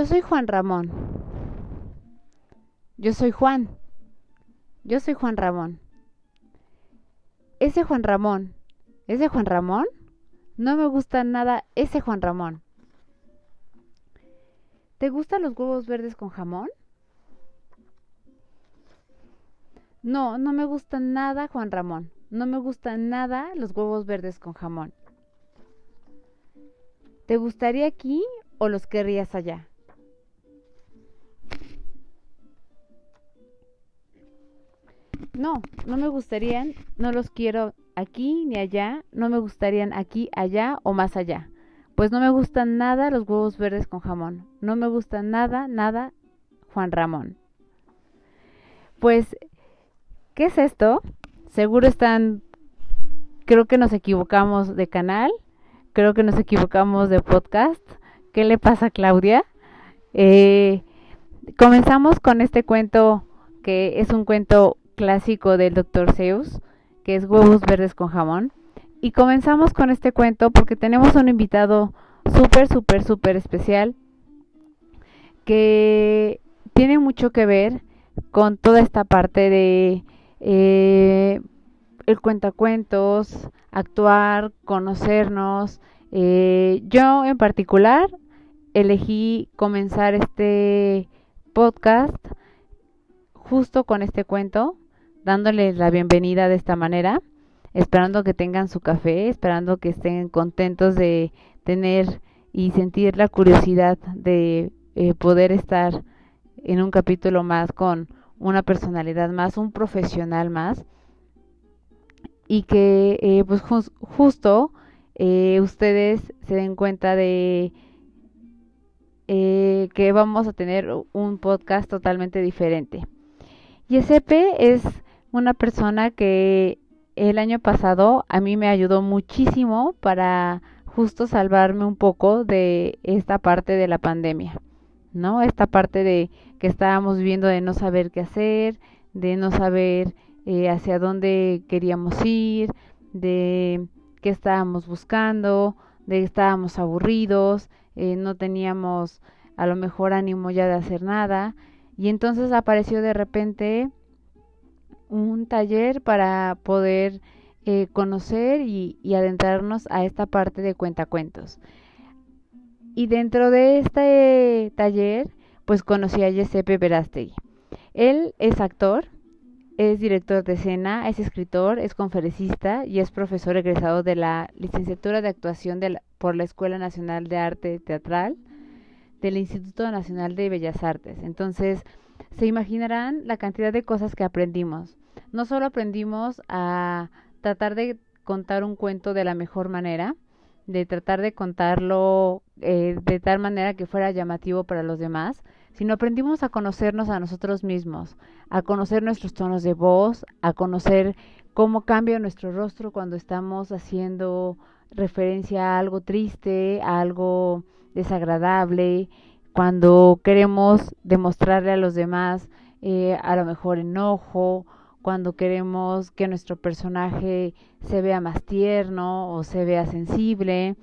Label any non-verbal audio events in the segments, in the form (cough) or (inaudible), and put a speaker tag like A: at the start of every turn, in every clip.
A: Yo soy Juan Ramón. Yo soy Juan. Yo soy Juan Ramón ese Juan Ramón, ese Juan Ramón, no me gusta nada ese Juan Ramón. ¿Te gustan los huevos verdes con jamón? No, no me gusta nada Juan Ramón. No me gustan nada los huevos verdes con jamón. ¿Te gustaría aquí o los querrías allá? No, no me gustarían, no los quiero aquí ni allá, no me gustarían aquí, allá o más allá. Pues no me gustan nada los huevos verdes con jamón. No me gustan nada, nada Juan Ramón. Pues, ¿qué es esto? Seguro están, creo que nos equivocamos de canal, creo que nos equivocamos de podcast. ¿Qué le pasa a Claudia? Eh, comenzamos con este cuento que es un cuento clásico del Dr. Zeus, que es huevos verdes con jamón. Y comenzamos con este cuento porque tenemos un invitado súper, súper, súper especial que tiene mucho que ver con toda esta parte de eh, el cuentacuentos, actuar, conocernos. Eh, yo en particular elegí comenzar este podcast justo con este cuento dándoles la bienvenida de esta manera, esperando que tengan su café, esperando que estén contentos de tener y sentir la curiosidad de eh, poder estar en un capítulo más con una personalidad más, un profesional más y que eh, pues justo eh, ustedes se den cuenta de que vamos a tener un podcast totalmente diferente. Y es una persona que el año pasado a mí me ayudó muchísimo para justo salvarme un poco de esta parte de la pandemia, ¿no? Esta parte de que estábamos viviendo de no saber qué hacer, de no saber eh, hacia dónde queríamos ir, de qué estábamos buscando, de que estábamos aburridos, eh, no teníamos a lo mejor ánimo ya de hacer nada, y entonces apareció de repente un taller para poder eh, conocer y, adentrarnos a esta parte de cuentacuentos. Y dentro de este taller, pues conocí a Giuseppe Verástegui. Él es actor, es director de escena, es escritor, es conferencista y es profesor egresado de la licenciatura de actuación por la Escuela Nacional de Arte Teatral del Instituto Nacional de Bellas Artes. Entonces, se imaginarán la cantidad de cosas que aprendimos. No solo aprendimos a tratar de contar un cuento de la mejor manera, de tratar de contarlo eh, de tal manera que fuera llamativo para los demás, sino aprendimos a conocernos a nosotros mismos, a conocer nuestros tonos de voz, a conocer cómo cambia nuestro rostro cuando estamos haciendo referencia a algo triste, a algo desagradable, cuando queremos demostrarle a los demás eh, a lo mejor enojo, cuando queremos que nuestro personaje se vea más tierno o se vea sensible.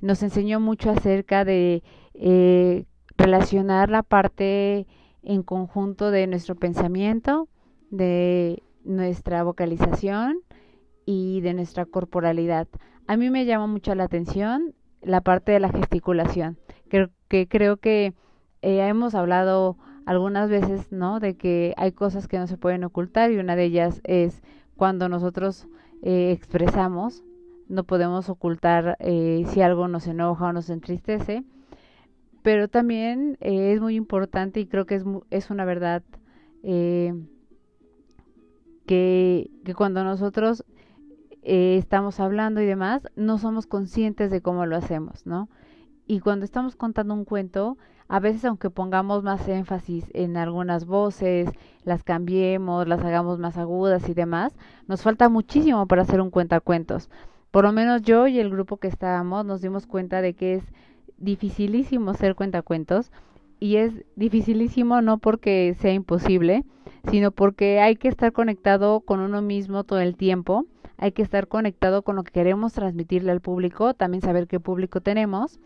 A: Nos enseñó mucho acerca de eh, relacionar la parte en conjunto de nuestro pensamiento, de nuestra vocalización y de nuestra corporalidad. A mí me llama mucho la atención la parte de la gesticulación, que, que creo que eh, hemos hablado algunas veces, ¿no? De que hay cosas que no se pueden ocultar y una de ellas es cuando nosotros eh, expresamos, no podemos ocultar eh, si algo nos enoja o nos entristece, pero también es muy importante y creo que es, es una verdad que, que cuando nosotros estamos hablando y demás, no somos conscientes de cómo lo hacemos, ¿no? Y cuando estamos contando un cuento, a veces aunque pongamos más énfasis en algunas voces, las cambiemos, las hagamos más agudas y demás, nos falta muchísimo para hacer un cuentacuentos. Por lo menos yo y el grupo que estábamos nos dimos cuenta de que es dificilísimo ser cuentacuentos y es dificilísimo no porque sea imposible, sino porque hay que estar conectado con uno mismo todo el tiempo, hay que estar conectado con lo que queremos transmitirle al público, también saber qué público tenemos.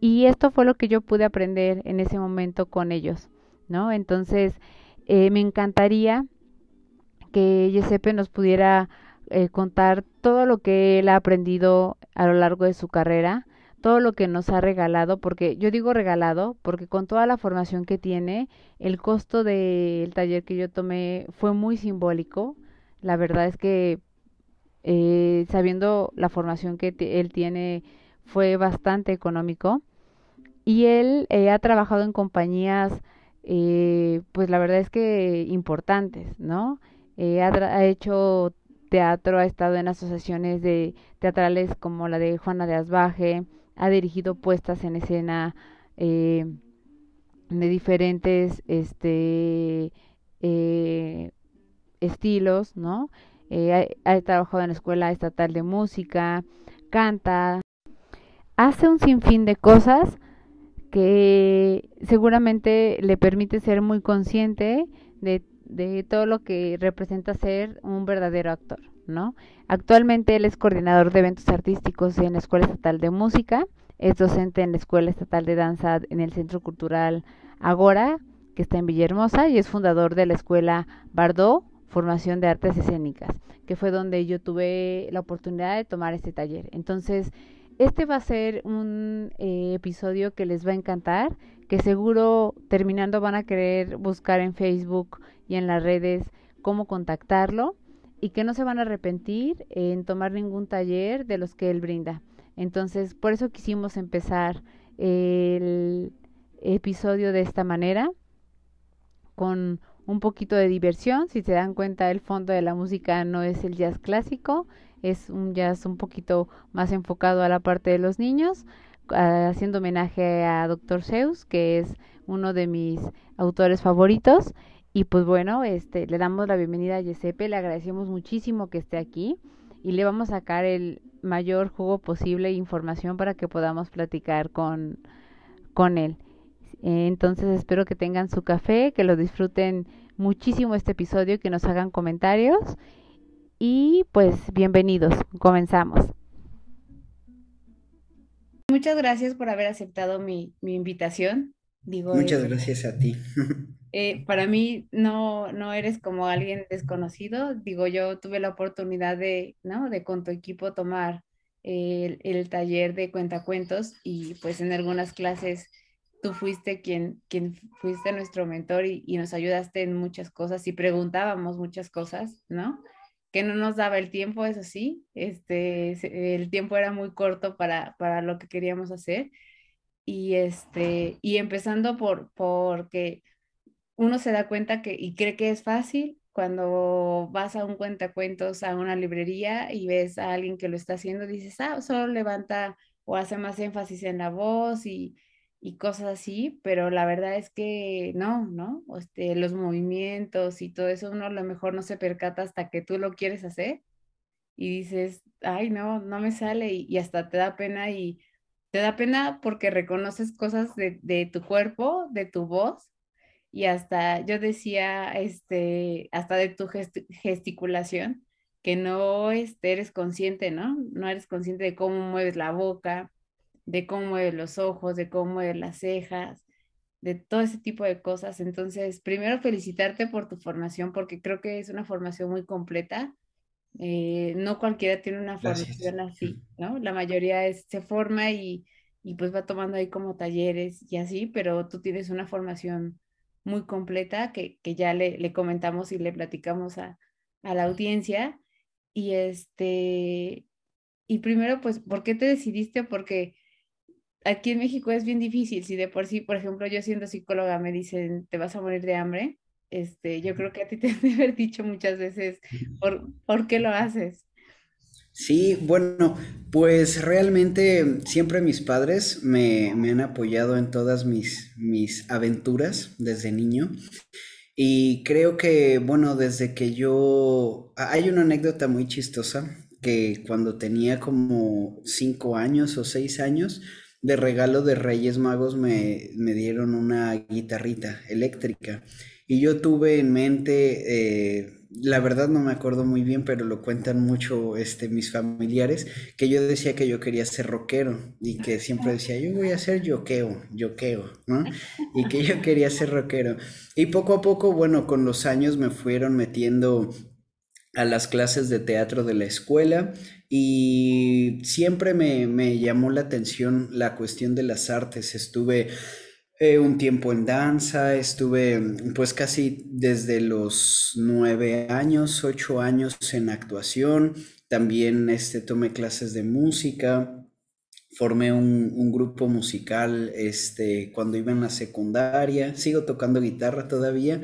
A: Y esto fue lo que yo pude aprender en ese momento con ellos, ¿no? Entonces, eh, me encantaría que Giuseppe nos pudiera eh, contar todo lo que él ha aprendido a lo largo de su carrera, todo lo que nos ha regalado, porque yo digo regalado, porque con toda la formación que tiene, el costo del taller que yo tomé fue muy simbólico. La verdad es que eh, sabiendo la formación que él tiene, fue bastante económico. Y él eh, ha trabajado en compañías, eh, pues la verdad es que importantes, ¿no? Ha, ha, hecho teatro, ha estado en asociaciones de teatrales como la de Juana de Asbaje, ha dirigido puestas en escena eh, de diferentes este, eh, estilos, ¿no? Eh, ha, trabajado en la Escuela Estatal de Música, canta, hace un sinfín de cosas que seguramente le permite ser muy consciente de, de todo lo que representa ser un verdadero actor. ¿no? Actualmente él es coordinador de eventos artísticos en la Escuela Estatal de Música, es docente en la Escuela Estatal de Danza en el Centro Cultural Agora, que está en Villahermosa, y es fundador de la Escuela Bardot, Formación de Artes Escénicas, que fue donde yo tuve la oportunidad de tomar este taller. Entonces, este va a ser un eh, episodio que les va a encantar, que seguro terminando van a querer buscar en Facebook y en las redes cómo contactarlo y que no se van a arrepentir en tomar ningún taller de los que él brinda. Entonces, por eso quisimos empezar el episodio de esta manera, con un poquito de diversión. Si se dan cuenta, el fondo de la música no es el jazz clásico, es un jazz un poquito más enfocado a la parte de los niños, haciendo homenaje a Dr. Zeus, que es uno de mis autores favoritos. Y pues bueno, este, le damos la bienvenida a Giuseppe, le agradecemos muchísimo que esté aquí y le vamos a sacar el mayor jugo posible información para que podamos platicar con, con él. Entonces espero que tengan su café, que lo disfruten muchísimo este episodio, que nos hagan comentarios y pues bienvenidos, comenzamos.
B: Muchas gracias por haber aceptado mi, mi invitación.
C: Digo, Muchas gracias a ti. (laughs)
B: Eh, para mí no, no eres como alguien desconocido. Digo, yo tuve la oportunidad de, ¿no? De con tu equipo tomar el, el taller de cuentacuentos y pues en algunas clases tú fuiste quien, quien fuiste nuestro mentor y, y, nos ayudaste en muchas cosas y preguntábamos muchas cosas, ¿no? Que no nos daba el tiempo, eso sí, este, el tiempo era muy corto para, para lo que queríamos hacer. Y, este, y empezando por, porque uno se da cuenta que y cree que es fácil cuando vas a un cuentacuentos, a una librería y ves a alguien que lo está haciendo, dices, ah, solo levanta o hace más énfasis en la voz y, y cosas así, pero la verdad es que no, ¿no? Este, los movimientos y todo eso uno a lo mejor no se percata hasta que tú lo quieres hacer y dices, ay, no, no me sale y, hasta te da pena y te da pena porque reconoces cosas de, de tu cuerpo, de tu voz y hasta yo decía, este, hasta de tu gesticulación, que no este, eres consciente, ¿no? No eres consciente de cómo mueves la boca, de cómo mueves los ojos, de cómo mueves las cejas, de todo ese tipo de cosas. Entonces, primero felicitarte por tu formación, porque creo que es una formación muy completa. Eh, no cualquiera tiene una formación así, ¿no? La mayoría es, se forma y, y pues va tomando ahí como talleres y así, pero tú tienes una formación muy completa que, que ya le, le, comentamos y le platicamos a, a, la audiencia. Y este, y primero, pues, ¿por qué te decidiste? Porque aquí en México es bien difícil. Si de por sí, por ejemplo, yo siendo psicóloga me dicen, te vas a morir de hambre, este, yo creo que a ti te (laughs) han de haber dicho muchas veces, ¿por, ¿por qué lo haces?
C: Sí, bueno, pues realmente siempre mis padres me, han apoyado en todas mis, mis aventuras desde niño. Y creo que, bueno, desde que yo... Hay una anécdota muy chistosa que cuando tenía como cinco años o seis años, de regalo de Reyes Magos me, dieron una guitarrita eléctrica. Y yo tuve en mente, eh, la verdad no me acuerdo muy bien, pero lo cuentan mucho este, mis familiares, que yo decía que yo quería ser rockero y que siempre decía, yo voy a ser yoqueo, yoqueo, ¿no? Y que yo quería ser rockero. Y poco a poco, bueno, con los años me fueron metiendo a las clases de teatro de la escuela y siempre me, me llamó la atención la cuestión de las artes. Estuve eh, un tiempo en danza, estuve pues casi desde los nueve años, ocho años en actuación, también este, tomé clases de música, formé un, un, grupo musical este, cuando iba en la secundaria, sigo tocando guitarra todavía,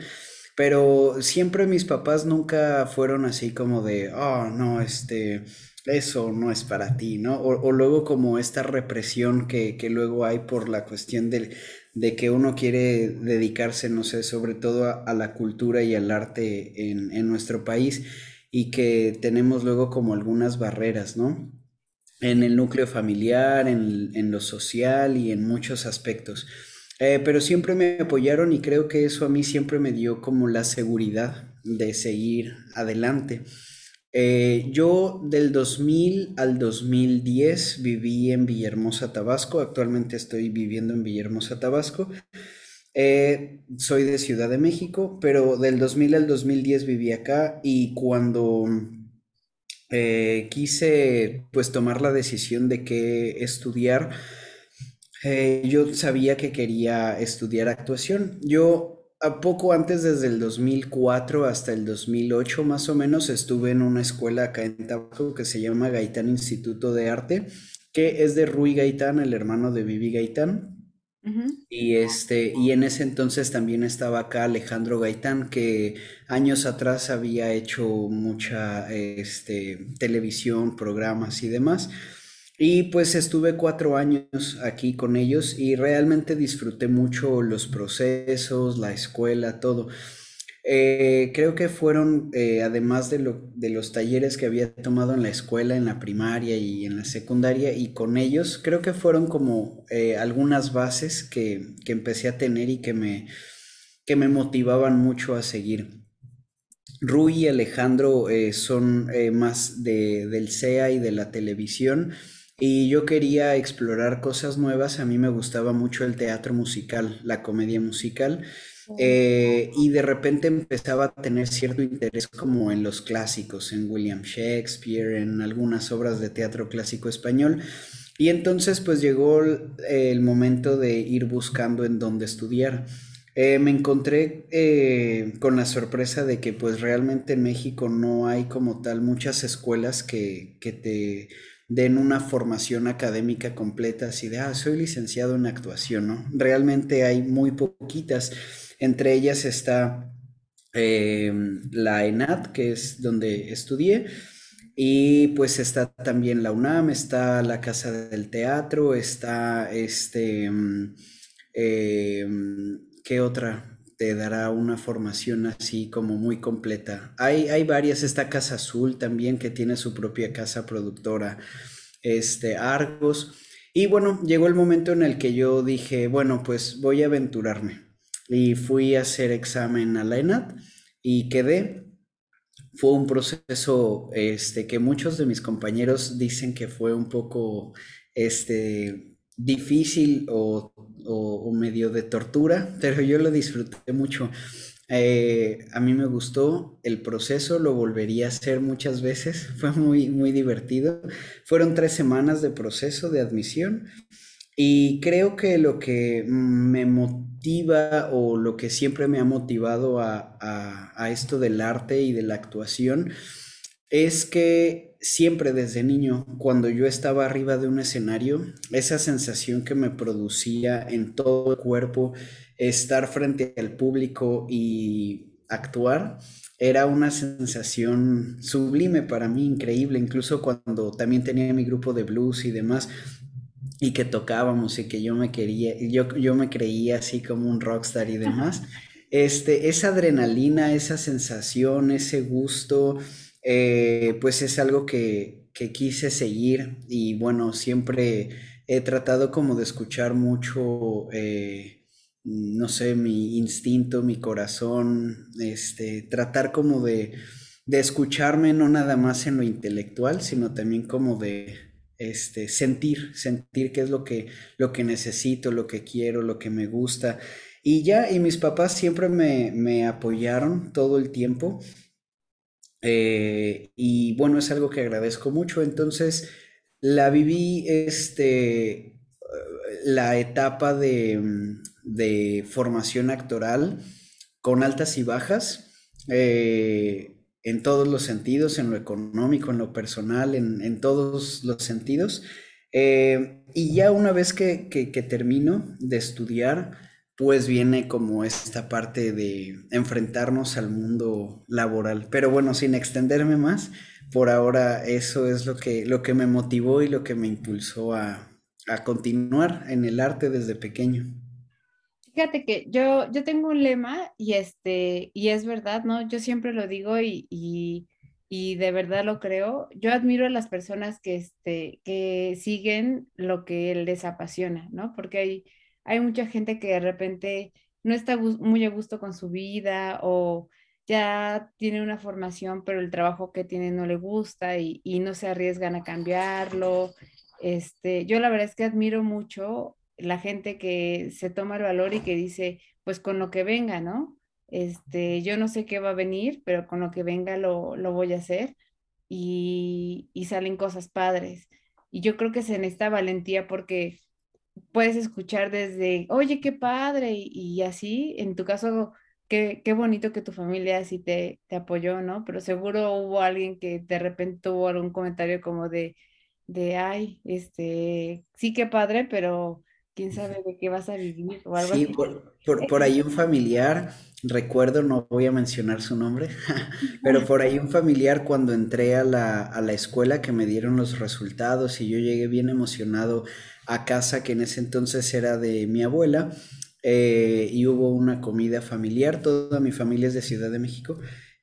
C: pero siempre mis papás nunca fueron así como de, oh, no, este, eso no es para ti, ¿no? O, luego como esta represión que, que, luego hay por la cuestión del, de que uno quiere dedicarse, no sé, sobre todo a, la cultura y al arte en, nuestro país y que tenemos luego como algunas barreras, ¿no? En el núcleo familiar, en, lo social y en muchos aspectos. Eh, pero siempre me apoyaron y creo que eso a mí siempre me dio como la seguridad de seguir adelante. Eh, yo del 2000 al 2010 viví en Villahermosa, Tabasco. Actualmente estoy viviendo en Villahermosa, Tabasco. Eh, soy de Ciudad de México, pero del 2000 al 2010 viví acá y cuando quise pues tomar la decisión de qué estudiar, yo sabía que quería estudiar actuación. Yo poco antes, desde el 2004 hasta el 2008 más o menos, estuve en una escuela acá en Tabasco que se llama Gaitán Instituto de Arte, que es de Rui Gaitán, el hermano de Vivi Gaitán. Y este, y en ese entonces también estaba acá Alejandro Gaitán, que años atrás había hecho mucha este, televisión, programas y demás. Y pues estuve cuatro años aquí con ellos y realmente disfruté mucho los procesos, la escuela, todo. Eh, creo que fueron, eh, además de, lo, de, los talleres que había tomado en la escuela, en la primaria y en la secundaria, y con ellos, creo que fueron como eh, algunas bases que, que, empecé a tener y que me, que me motivaban mucho a seguir. Rui y Alejandro son más de, del CEA y de la televisión y yo quería explorar cosas nuevas. A mí me gustaba mucho el teatro musical, la comedia musical. Eh, y de repente empezaba a tener cierto interés como en los clásicos, en William Shakespeare, en algunas obras de teatro clásico español. Y entonces pues llegó el momento de ir buscando en dónde estudiar. Eh, me encontré eh, con la sorpresa de que pues realmente en México no hay como tal muchas escuelas que, que te den una formación académica completa, así de, ah, soy licenciado en actuación, ¿no? Realmente hay muy poquitas. Entre ellas está em, la ENAT, que es donde estudié, y pues está también la UNAM, está la Casa del Teatro, está este, em, em, ¿qué otra? Te dará una formación así como muy completa. Hay, hay varias, esta Casa Azul también que tiene su propia casa productora, este, Argos. Y bueno, llegó el momento en el que yo dije, bueno, pues voy a aventurarme. Y fui a hacer examen a la ENAT y quedé. Fue un proceso este, que muchos de mis compañeros dicen que fue un poco este, difícil o o, medio de tortura, pero yo lo disfruté mucho. Eh, a mí me gustó el proceso, lo volvería a hacer muchas veces, (laughs) fue muy, muy divertido. Fueron tres semanas de proceso de admisión y creo que lo que me motiva o lo que siempre me ha motivado a, a esto del arte y de la actuación es que siempre desde niño, cuando yo estaba arriba de un escenario, esa sensación que me producía en todo el cuerpo, estar frente al público y actuar, era una sensación sublime para mí, increíble, incluso cuando también tenía mi grupo de blues y demás, y que tocábamos y que yo me quería, yo, yo me creía así como un rockstar y demás. Este, esa adrenalina, esa sensación, ese gusto, eh, pues es algo que, que quise seguir y bueno, siempre he tratado como de escuchar mucho, eh, no sé, mi instinto, mi corazón, este, tratar como de, de escucharme no nada más en lo intelectual, sino también como de este, sentir, sentir qué es lo que, lo que necesito, lo que quiero, lo que me gusta. Y ya, y mis papás siempre me, me apoyaron todo el tiempo. Eh, y bueno, es algo que agradezco mucho. Entonces, la viví, este, la etapa de, de formación actoral con altas y bajas. Eh, en todos los sentidos, en lo económico, en lo personal, en, todos los sentidos. Eh, y ya una vez que, termino de estudiar, pues viene como esta parte de enfrentarnos al mundo laboral. Pero bueno, sin extenderme más, por ahora eso es lo que, lo que me motivó y lo que me impulsó a, a continuar en el arte desde pequeño.
A: Fíjate que yo, yo tengo un lema y, este, y es verdad, ¿no? Yo siempre lo digo y, y, de verdad lo creo. Yo admiro a las personas que, este, que siguen lo que les apasiona, ¿no? Porque hay, hay mucha gente que de repente no está muy a gusto con su vida o ya tiene una formación, pero el trabajo que tiene no le gusta y, y no se arriesgan a cambiarlo. Este, yo la verdad es que admiro mucho la gente que se toma el valor y que dice, pues con lo que venga, ¿no? Este, yo no sé qué va a venir, pero con lo que venga lo, voy a hacer y, salen cosas padres. Y yo creo que se necesita valentía porque puedes escuchar desde, oye, qué padre, y, así, en tu caso, qué, qué, bonito que tu familia así te, te apoyó, ¿no? Pero seguro hubo alguien que de repente tuvo algún comentario como de, de, ay, este, sí, qué padre, pero quién sabe de qué vas a vivir o algo
C: sí, Por, por, ahí un familiar, recuerdo, no voy a mencionar su nombre, (laughs) pero por ahí un familiar cuando entré a la, a la escuela que me dieron los resultados y yo llegué bien emocionado a casa que en ese entonces era de mi abuela eh, y hubo una comida familiar, toda mi familia es de Ciudad de México.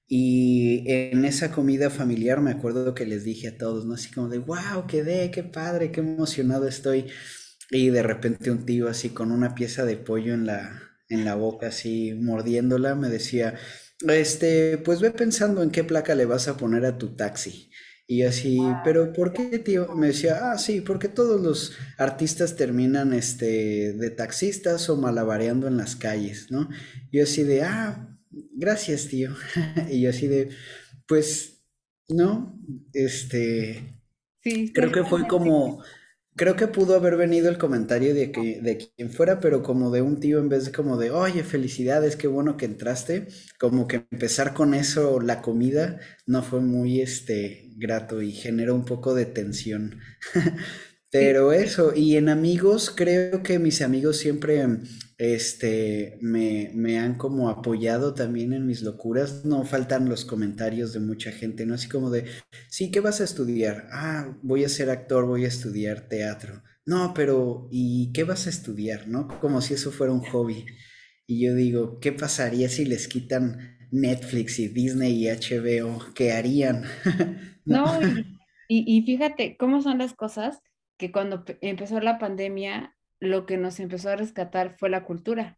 C: Y en esa comida familiar me acuerdo que les dije a todos, ¿no? Así como de, wow, quedé, qué padre, qué emocionado estoy. Y de repente un tío así con una pieza de pollo en la, en la boca, así mordiéndola, me decía, este, pues ve pensando en qué placa le vas a poner a tu taxi. Y así, pero ¿por qué, tío? Me decía, ah, sí, porque todos los artistas terminan este, de taxistas o malabareando en las calles, ¿no? Yo así de, ah, gracias, tío. (laughs) y yo así de, pues, no, este, sí, creo que fue como Creo que pudo haber venido el comentario de, que, de quien fuera, pero como de un tío en vez de como de, oye, felicidades, qué bueno que entraste, como que empezar con eso, la comida, no fue muy este, grato y generó un poco de tensión. (laughs) pero eso, y en amigos, creo que mis amigos siempre este, me, me, han como apoyado también en mis locuras. No faltan los comentarios de mucha gente, ¿no? Así como de, sí, ¿qué vas a estudiar? Ah, voy a ser actor, voy a estudiar teatro. No, pero ¿y qué vas a estudiar? ¿No? Como si eso fuera un hobby. Y yo digo, ¿qué pasaría si les quitan Netflix y Disney y HBO? ¿Qué harían? (laughs)
A: no, y, y fíjate cómo son las cosas que cuando empezó la pandemia lo que nos empezó a rescatar fue la cultura.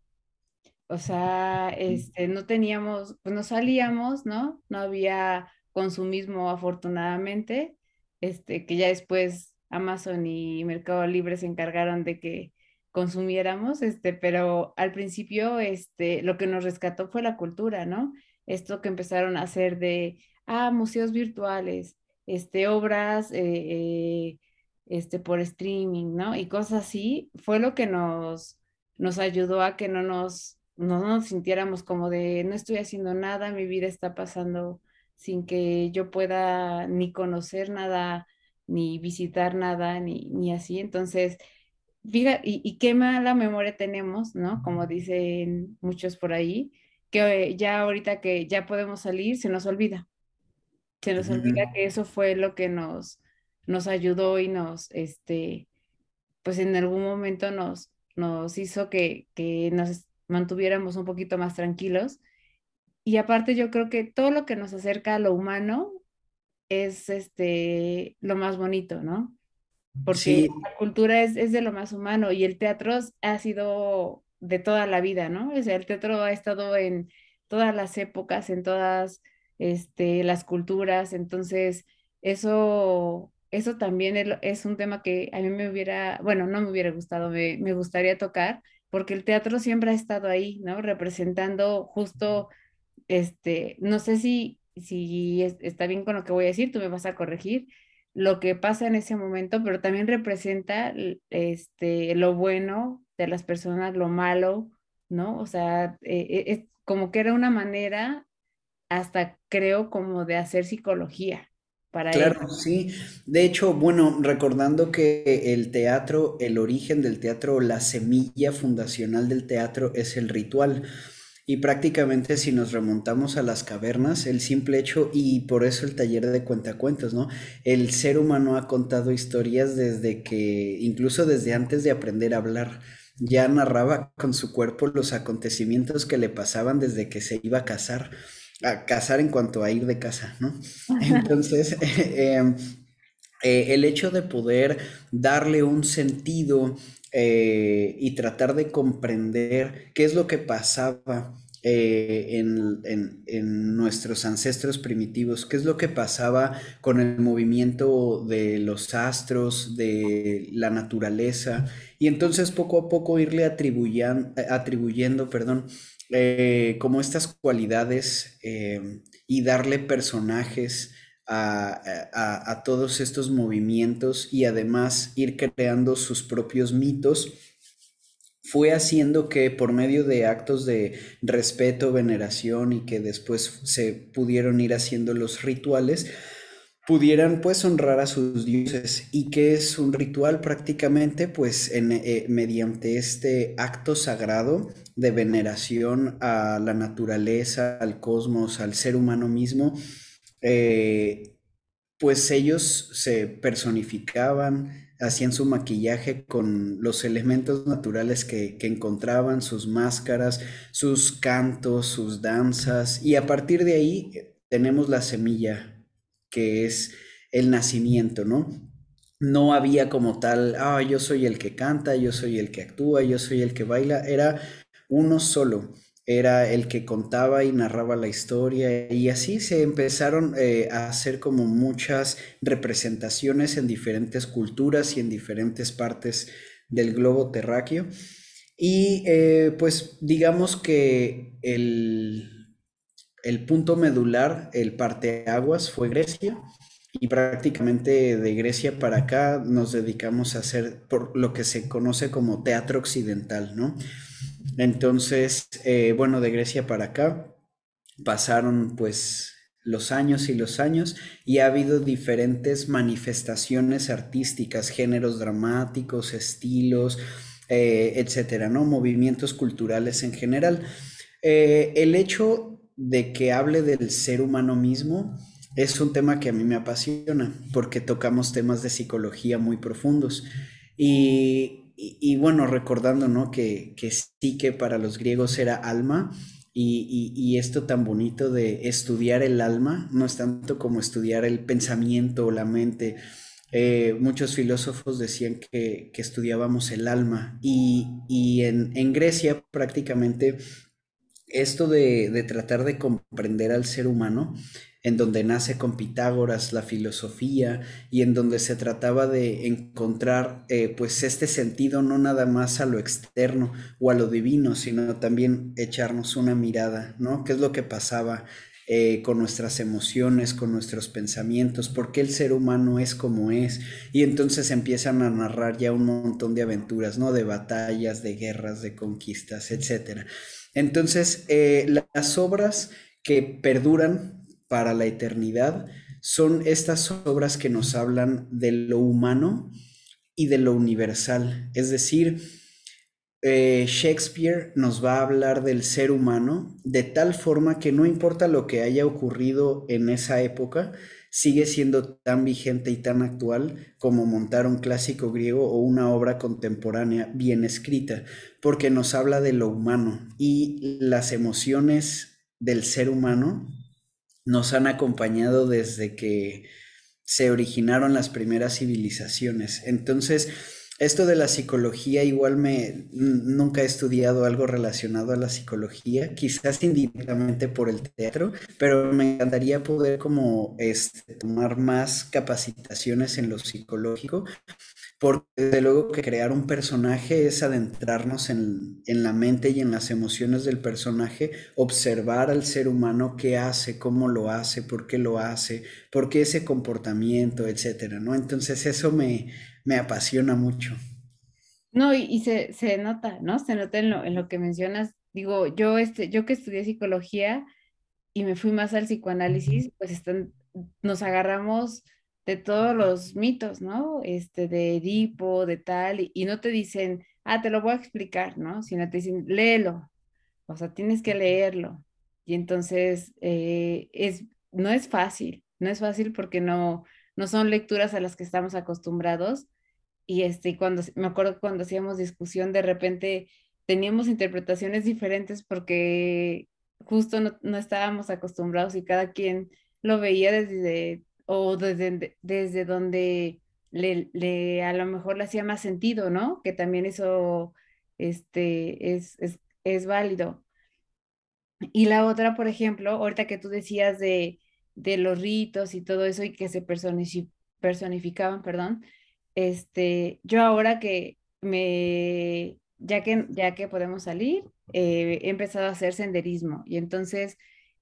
A: O sea, este, no teníamos, pues no salíamos, ¿no? No había consumismo afortunadamente, este, que ya después Amazon y Mercado Libre se encargaron de que consumiéramos, este, pero al principio, este, lo que nos rescató fue la cultura, ¿no? Esto que empezaron a hacer de, ah, museos virtuales, este, obras, eh, eh, este, por streaming, ¿no? Y cosas así, fue lo que nos, nos ayudó a que no nos, no nos sintiéramos como de, no estoy haciendo nada, mi vida está pasando sin que yo pueda ni conocer nada, ni visitar nada, ni, ni así. Entonces, fíjate, y, y, qué mala memoria tenemos, ¿no? Como dicen muchos por ahí, que ya ahorita que ya podemos salir, se nos olvida. Se nos olvida que eso fue lo que nos, nos ayudó y nos, este, pues en algún momento nos, nos hizo que, que nos mantuviéramos un poquito más tranquilos. Y aparte yo creo que todo lo que nos acerca a lo humano es este, lo más bonito, ¿no? Porque la cultura es, es, de lo más humano y el teatro ha sido de toda la vida, ¿no? O sea, el teatro ha estado en todas las épocas, en todas este, las culturas, entonces eso, eso también es, un tema que a mí me hubiera, bueno, no me hubiera gustado, me, me gustaría tocar, porque el teatro siempre ha estado ahí, ¿no? Representando justo, este, no sé si, si está bien con lo que voy a decir, tú me vas a corregir, lo que pasa en ese momento, pero también representa este, lo bueno de las personas, lo malo, ¿no? O sea, eh, es como que era una manera, hasta creo, como de hacer psicología.
C: Claro, sí. De hecho, bueno, recordando que el teatro, el origen del teatro, la semilla fundacional del teatro es el ritual. Y prácticamente si nos remontamos a las cavernas, el simple hecho, y por eso el taller de cuentacuentos, ¿no? El ser humano ha contado historias desde que, incluso desde antes de aprender a hablar, ya narraba con su cuerpo los acontecimientos que le pasaban desde que se iba a casar, a casar en cuanto a ir de casa, ¿no? Entonces, (laughs) em, eh, el hecho de poder darle un sentido eh, y tratar de comprender qué es lo que pasaba eh, en, nuestros ancestros primitivos, qué es lo que pasaba con el movimiento de los astros, de la naturaleza, y entonces poco a poco irle atribuyendo, perdón, eh, como estas cualidades y darle personajes a, todos estos movimientos y además ir creando sus propios mitos, fue haciendo que por medio de actos de respeto, veneración y que después se pudieron ir haciendo los rituales, pudieran pues honrar a sus dioses. Y que es un ritual prácticamente pues en, eh, mediante este acto sagrado de veneración a la naturaleza, al cosmos, al ser humano mismo, eh, pues ellos se personificaban, hacían su maquillaje con los elementos naturales que, encontraban, sus máscaras, sus cantos, sus danzas, y a partir de ahí eh, tenemos la semilla, que es el nacimiento, ¿no? No había como tal, ah, yo soy el que canta, yo soy el que actúa, yo soy el que baila, era uno solo era el que contaba y narraba la historia y así se empezaron eh, a hacer como muchas representaciones en diferentes culturas y en diferentes partes del globo terráqueo. Y eh, pues digamos que el, el punto medular, el parteaguas, fue Grecia. Y prácticamente de Grecia para acá nos dedicamos a hacer lo que se conoce como teatro occidental, ¿no? Entonces, eh, bueno, de Grecia para acá pasaron pues los años y los años y ha habido diferentes manifestaciones artísticas, géneros dramáticos, estilos, eh, etcétera, ¿no? Movimientos culturales en general. Eh, el hecho de que hable del ser humano mismo es un tema que a mí me apasiona porque tocamos temas de psicología muy profundos y y, bueno, recordando, ¿no? Que, que, sí que para los griegos era alma y, esto tan bonito de estudiar el alma, no es tanto como estudiar el pensamiento o la mente. Eh, muchos filósofos decían que, estudiábamos el alma y, en, Grecia prácticamente esto de, tratar de comprender al ser humano en donde nace con Pitágoras la filosofía y en donde se trataba de encontrar eh, pues este sentido no nada más a lo externo o a lo divino, sino también echarnos una mirada, ¿no? ¿Qué es lo que pasaba eh, con nuestras emociones, con nuestros pensamientos, por qué el ser humano es como es. Y entonces empiezan a narrar ya un montón de aventuras, ¿no? De batallas, de guerras, de conquistas, etc. Entonces, eh, las obras que perduran para la eternidad son estas obras que nos hablan de lo humano y de lo universal. Es decir, eh, Shakespeare nos va a hablar del ser humano de tal forma que no importa lo que haya ocurrido en esa época, sigue siendo tan vigente y tan actual como montar un clásico griego o una obra contemporánea bien escrita, porque nos habla de lo humano y las emociones del ser humano nos han acompañado desde que se originaron las primeras civilizaciones. Entonces, esto de la psicología, igual me nunca he estudiado algo relacionado a la psicología, quizás indirectamente por el teatro, pero me encantaría poder como este, tomar más capacitaciones en lo psicológico, porque desde luego que crear un personaje es adentrarnos en, en la mente y en las emociones del personaje, observar al ser humano qué hace, cómo lo hace, por qué lo hace, por qué ese comportamiento, etcétera, ¿no? Entonces eso me me apasiona mucho.
A: No, y, se, se, nota, ¿no? Se nota en lo, en lo que mencionas. Digo, yo, este, yo que estudié psicología y me fui más al psicoanálisis, pues están, nos agarramos de todos los mitos, ¿no? Este, de Edipo, de tal, y, no te dicen, ah, te lo voy a explicar, ¿no? Sino te dicen, léelo, o sea, tienes que leerlo. Y entonces, eh, es, no es fácil, no es fácil porque no, no son lecturas a las que estamos acostumbrados. Y este, cuando, me acuerdo cuando hacíamos discusión, de repente teníamos interpretaciones diferentes porque justo no, estábamos acostumbrados y cada quien lo veía desde, o desde, desde donde le, le, a lo mejor le hacía más sentido, ¿no? Que también eso este, es, es, es válido. Y la otra, por ejemplo, ahorita que tú decías de, de los ritos y todo eso y que se personificaban, perdón, este, yo ahora que me, ya que, ya que podemos salir, eh, he empezado a hacer senderismo y entonces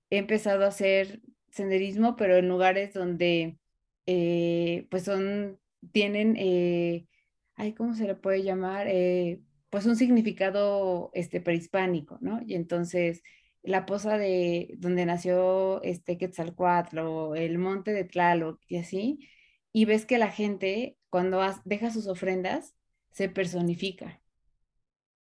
A: he empezado a hacer senderismo, pero en lugares donde, eh, pues son, tienen, eh, ay, ¿cómo se le puede llamar? pues un significado este, prehispánico, ¿no? Y entonces la poza de donde nació este Quetzalcoatl o el monte de Tlaloc y así, y ves que la gente cuando deja sus ofrendas se personifica.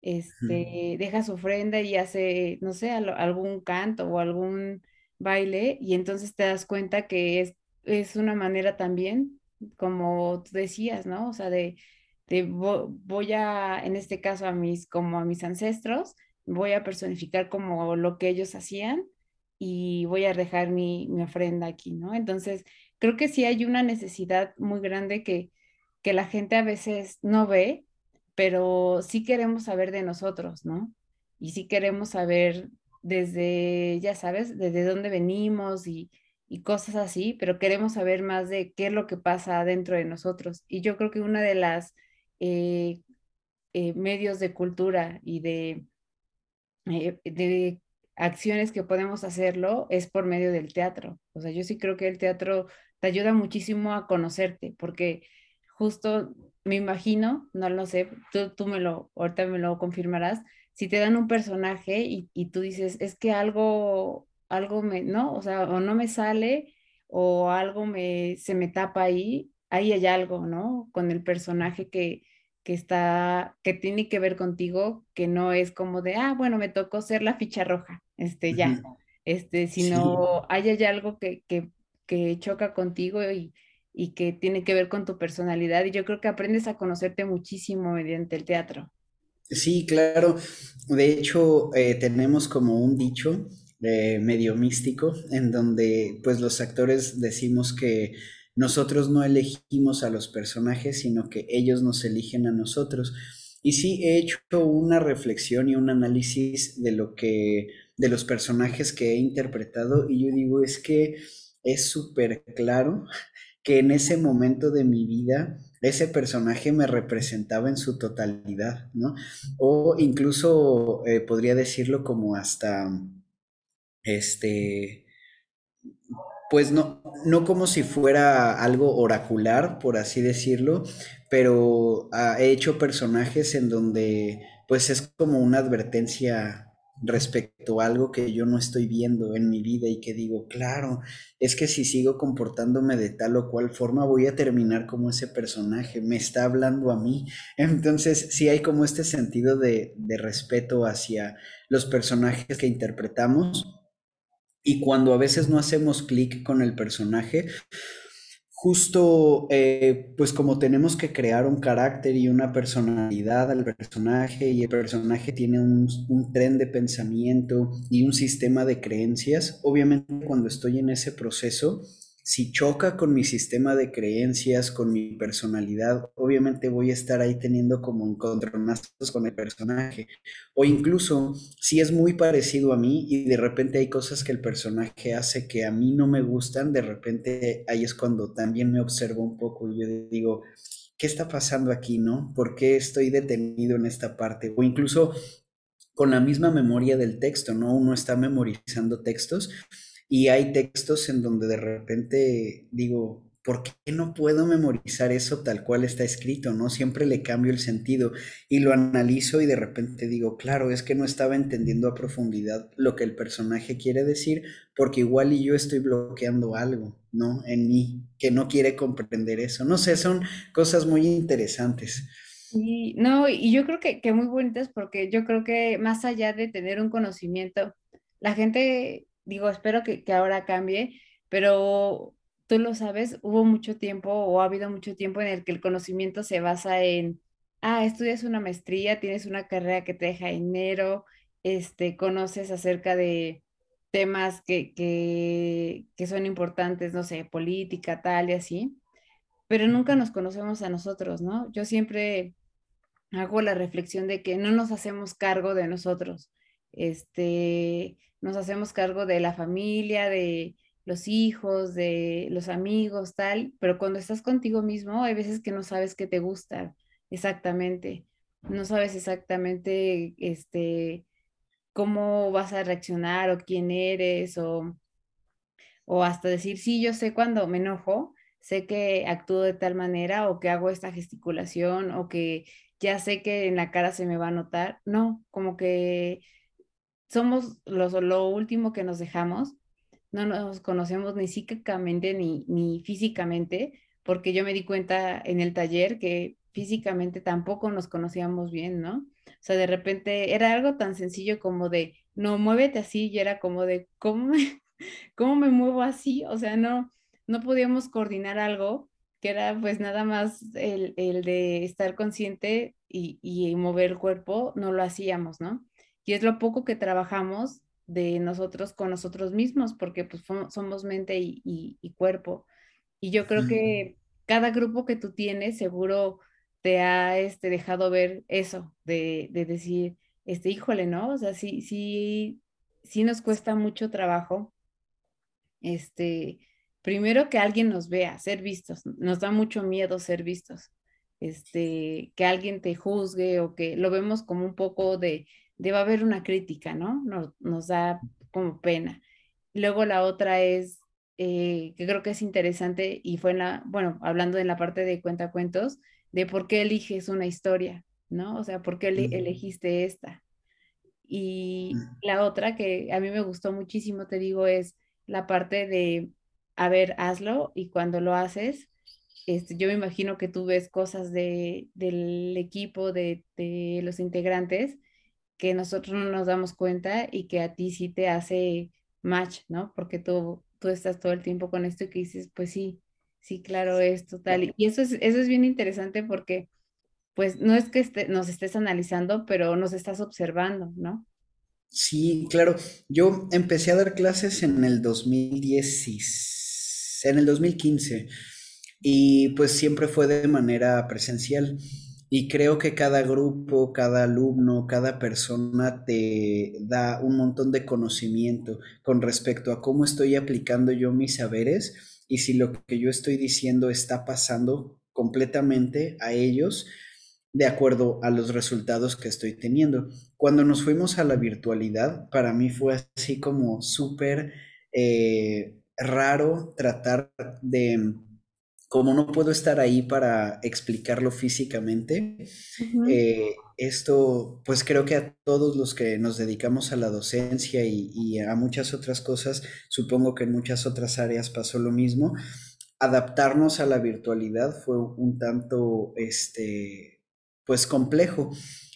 A: Este, deja su ofrenda y hace, no sé, algún canto o algún baile y entonces te das cuenta que es, es una manera también, como tú decías, ¿no? O sea, de, de voy a, en este caso, a mis, como a mis ancestros, voy a personificar como lo que ellos hacían y voy a dejar mi, ofrenda aquí, ¿no? Entonces, creo que sí hay una necesidad muy grande que, que la gente a veces no ve, pero sí queremos saber de nosotros, ¿no? Y sí queremos saber desde, ya sabes, desde dónde venimos y, cosas así, pero queremos saber más de qué es lo que pasa dentro de nosotros. Y yo creo que una de las eh, eh, medios de cultura y de eh, de acciones que podemos hacerlo es por medio del teatro. O sea, yo sí creo que el teatro te ayuda muchísimo a conocerte, porque justo me imagino, no lo sé, tú, tú me lo, ahorita me lo confirmarás, si te dan un personaje y, y tú dices, es que algo, algo me, ¿no? O sea, o no me sale o algo me, se me tapa ahí, ahí hay algo, ¿no? Con el personaje que, que está, que tiene que ver contigo, que no es como de, ah, bueno, me tocó ser la ficha roja, este, ya, este, sino hay, algo que, que, que, choca contigo y, y que tiene que ver con tu personalidad y yo creo que aprendes a conocerte muchísimo mediante el teatro.
C: Sí, claro. De hecho, eh, tenemos como un dicho eh, medio místico en donde pues los actores decimos que nosotros no elegimos a los personajes, sino que ellos nos eligen a nosotros. Y sí he hecho una reflexión y un análisis de lo que, de los personajes que he interpretado, y yo digo, es que es súper claro que en ese momento de mi vida ese personaje me representaba en su totalidad, ¿no? O incluso eh, podría decirlo como hasta, este, pues no, no como si fuera algo oracular, por así decirlo, pero he hecho personajes en donde pues es como una advertencia respecto a algo que yo no estoy viendo en mi vida y que digo, claro, es que si sigo comportándome de tal o cual forma voy a terminar como ese personaje, me está hablando a mí. Entonces sí hay como este sentido de, de respeto hacia los personajes que interpretamos y cuando a veces no hacemos clic con el personaje, justo eh, pues como tenemos que crear un carácter y una personalidad al personaje y el personaje tiene un, un, tren de pensamiento y un sistema de creencias, obviamente cuando estoy en ese proceso si choca con mi sistema de creencias, con mi personalidad, obviamente voy a estar ahí teniendo como encontronazos con el personaje. O incluso si es muy parecido a mí y de repente hay cosas que el personaje hace que a mí no me gustan, de repente ahí es cuando también me observo un poco y yo digo, ¿qué está pasando aquí, no? ¿Por qué estoy detenido en esta parte? O incluso con la misma memoria del texto, ¿no? Uno está memorizando textos y hay textos en donde de repente digo, ¿por qué no puedo memorizar eso tal cual está escrito? ¿No? Siempre le cambio el sentido y lo analizo y de repente digo, claro, es que no estaba entendiendo a profundidad lo que el personaje quiere decir, porque igual y yo estoy bloqueando algo, ¿no? En mí, que no quiere comprender eso. No sé, son cosas muy interesantes.
A: Sí, no, y yo creo que, que muy bonitas porque yo creo que más allá de tener un conocimiento, la gente digo, espero que, ahora cambie, pero tú lo sabes, hubo mucho tiempo o ha habido mucho tiempo en el que el conocimiento se basa en, ah, estudias una maestría, tienes una carrera que te deja dinero, este, conoces acerca de temas que, que, que son importantes, no sé, política, tal y así, pero nunca nos conocemos a nosotros, ¿no? Yo siempre hago la reflexión de que no nos hacemos cargo de nosotros. Este, nos hacemos cargo de la familia, de los hijos, de los amigos, tal, pero cuando estás contigo mismo, hay veces que no sabes qué te gusta exactamente, no sabes exactamente este, cómo vas a reaccionar o quién eres o, o hasta decir, sí, yo sé cuando me enojo, sé que actúo de tal manera o que hago esta gesticulación o que ya sé que en la cara se me va a notar. No, como que somos los, lo último que nos dejamos, no nos conocemos ni psíquicamente ni, ni físicamente, porque yo me di cuenta en el taller que físicamente tampoco nos conocíamos bien, ¿no? O sea, de repente era algo tan sencillo como de, no, muévete así, y era como de, ¿cómo me, (laughs) cómo me muevo así? O sea, no, no podíamos coordinar algo que era pues nada más el, el de estar consciente y, y mover el cuerpo, no lo hacíamos, ¿no? Y es lo poco que trabajamos de nosotros con nosotros mismos, porque pues somos mente y, cuerpo. Y yo creo que cada grupo que tú tienes seguro te ha este, dejado ver eso, de, decir, este, híjole, ¿no? O sea, sí, sí, sí nos cuesta mucho trabajo, este, primero que alguien nos vea, ser vistos, nos da mucho miedo ser vistos, este, que alguien te juzgue o que lo vemos como un poco de, debe haber una crítica, ¿no? Nos, da como pena. Luego la otra es, eh, que creo que es interesante y fue en la, bueno, hablando en la parte de cuentacuentos, de por qué eliges una historia, ¿no? O sea, por qué elegiste esta. Y la otra que a mí me gustó muchísimo, te digo, es la parte de, a ver, hazlo y cuando lo haces, este, yo me imagino que tú ves cosas de, del equipo, de, de los integrantes, que nosotros no nos damos cuenta y que a ti sí te hace match, ¿no? Porque tú, tú estás todo el tiempo con esto y que dices, pues sí, sí, claro, es total. Y eso es, eso es bien interesante porque, pues, no es que este, nos estés analizando, pero nos estás observando, ¿no?
C: Sí, claro. Yo empecé a dar clases en el 2010, en el 2015, y pues siempre fue de manera presencial. Y creo que cada grupo, cada alumno, cada persona te da un montón de conocimiento con respecto a cómo estoy aplicando yo mis saberes y si lo que yo estoy diciendo está pasando completamente a ellos de acuerdo a los resultados que estoy teniendo. Cuando nos fuimos a la virtualidad, para mí fue así como súper eh, raro tratar de como no puedo estar ahí para explicarlo físicamente, eh, esto, pues creo que a todos los que nos dedicamos a la docencia y, a muchas otras cosas, supongo que en muchas otras áreas pasó lo mismo, adaptarnos a la virtualidad fue un tanto, este, pues complejo.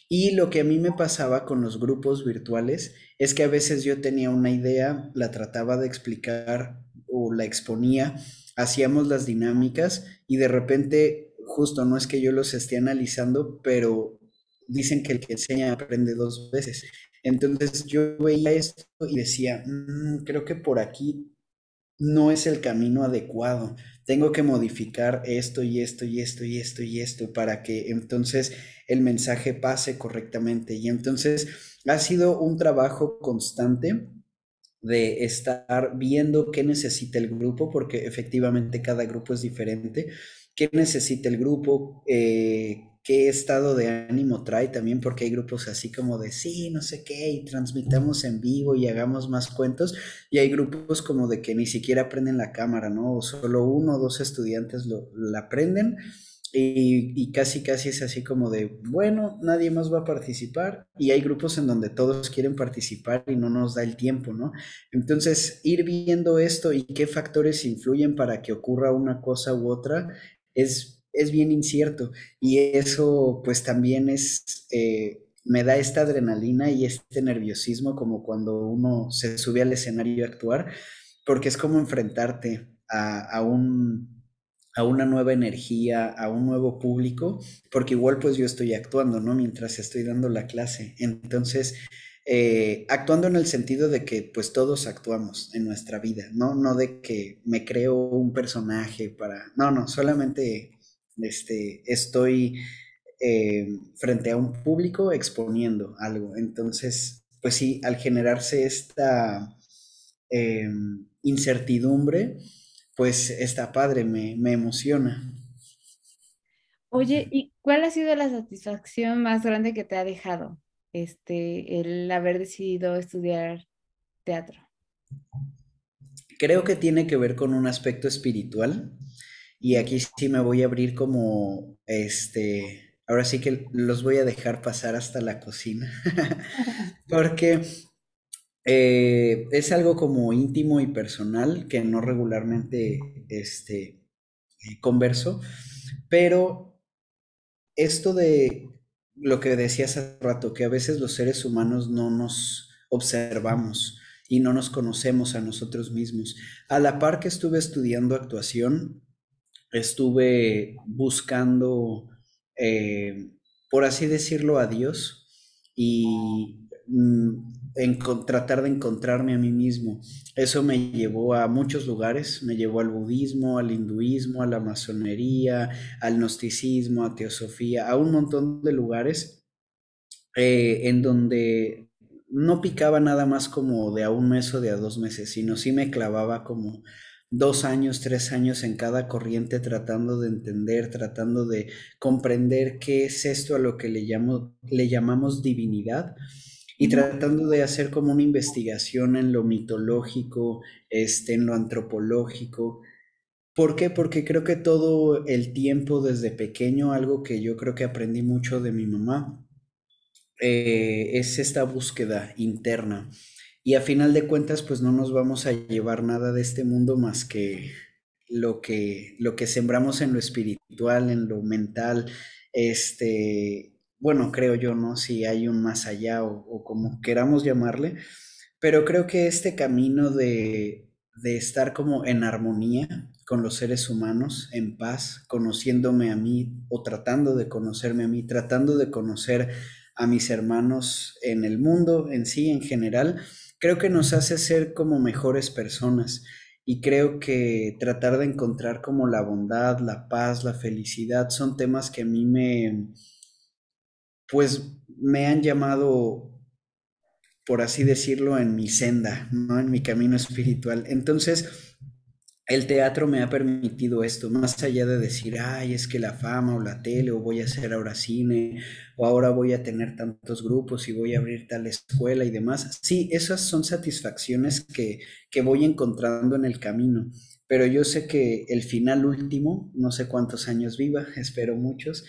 C: Y lo que a mí me pasaba con los grupos virtuales es que a veces yo tenía una idea, la trataba de explicar o la exponía, hacíamos las dinámicas y de repente, justo no es que yo los esté analizando, pero dicen que el que enseña aprende dos veces. Entonces yo veía esto y decía, mm, creo que por aquí no es el camino adecuado. Tengo que modificar esto y esto y esto y esto y esto para que entonces el mensaje pase correctamente. Y entonces ha sido un trabajo constante de estar viendo qué necesita el grupo, porque efectivamente cada grupo es diferente, qué necesita el grupo, eh, qué estado de ánimo trae también, porque hay grupos así como de sí, no sé qué, y transmitamos en vivo y hagamos más cuentos, y hay grupos como de que ni siquiera prenden la cámara, ¿no? O solo uno o dos estudiantes lo, la prenden y, casi, casi es así como de, bueno, nadie más va a participar y hay grupos en donde todos quieren participar y no nos da el tiempo, ¿no? Entonces, ir viendo esto y qué factores influyen para que ocurra una cosa u otra es, es bien incierto y eso pues también es... Eh, me da esta adrenalina y este nerviosismo como cuando uno se sube al escenario a actuar, porque es como enfrentarte a un, a una nueva energía, a un nuevo público, porque igual pues yo estoy actuando, ¿no? Mientras estoy dando la clase. Entonces, eh, actuando en el sentido de que pues todos actuamos en nuestra vida, ¿no? No de que me creo un personaje para... No, no, solamente este, estoy eh, frente a un público exponiendo algo. Entonces, pues sí, al generarse esta em, incertidumbre, pues está padre, me, emociona.
A: Oye, ¿y cuál ha sido la satisfacción más grande que te ha dejado este, el haber decidido estudiar teatro?
C: Creo que tiene que ver con un aspecto espiritual y aquí sí me voy a abrir como este, ahora sí que los voy a dejar pasar hasta la cocina, (laughs) porque eh, es algo como íntimo y personal que no regularmente este, eh, converso, pero esto de lo que decía hace rato, que a veces los seres humanos no nos observamos y no nos conocemos a nosotros mismos. A la par que estuve estudiando actuación, estuve buscando, eh, por así decirlo, a Dios y Mm, en tratar de encontrarme a mí mismo. Eso me llevó a muchos lugares, me llevó al budismo, al hinduismo, a la masonería, al gnosticismo, a teosofía, a un montón de lugares eh, en donde no picaba nada más como de a un mes o de a dos meses, sino sí me clavaba como dos años, tres años en cada corriente tratando de entender, tratando de comprender qué es esto a lo que le, llamo, le llamamos divinidad y tratando de hacer como una investigación en lo mitológico, este, en lo antropológico. ¿Por qué? Porque creo que todo el tiempo desde pequeño, algo que yo creo que aprendí mucho de mi mamá, eh, es esta búsqueda interna. Y a final de cuentas, pues no nos vamos a llevar nada de este mundo más que lo que, lo que sembramos en lo espiritual, en lo mental, este, bueno, creo yo, ¿no? Si hay un más allá o, como queramos llamarle, pero creo que este camino de, de estar como en armonía con los seres humanos, en paz, conociéndome a mí o tratando de conocerme a mí, tratando de conocer a mis hermanos en el mundo en sí, en general, creo que nos hace ser como mejores personas. Y creo que tratar de encontrar como la bondad, la paz, la felicidad son temas que a mí me, pues me han llamado, por así decirlo, en mi senda, ¿no? En mi camino espiritual. Entonces, el teatro me ha permitido esto, más allá de decir, ay, es que la fama o la tele, o voy a hacer ahora cine, o ahora voy a tener tantos grupos y voy a abrir tal escuela y demás. Sí, esas son satisfacciones que, que voy encontrando en el camino, pero yo sé que el final último, no sé cuántos años viva, (laughs) espero muchos,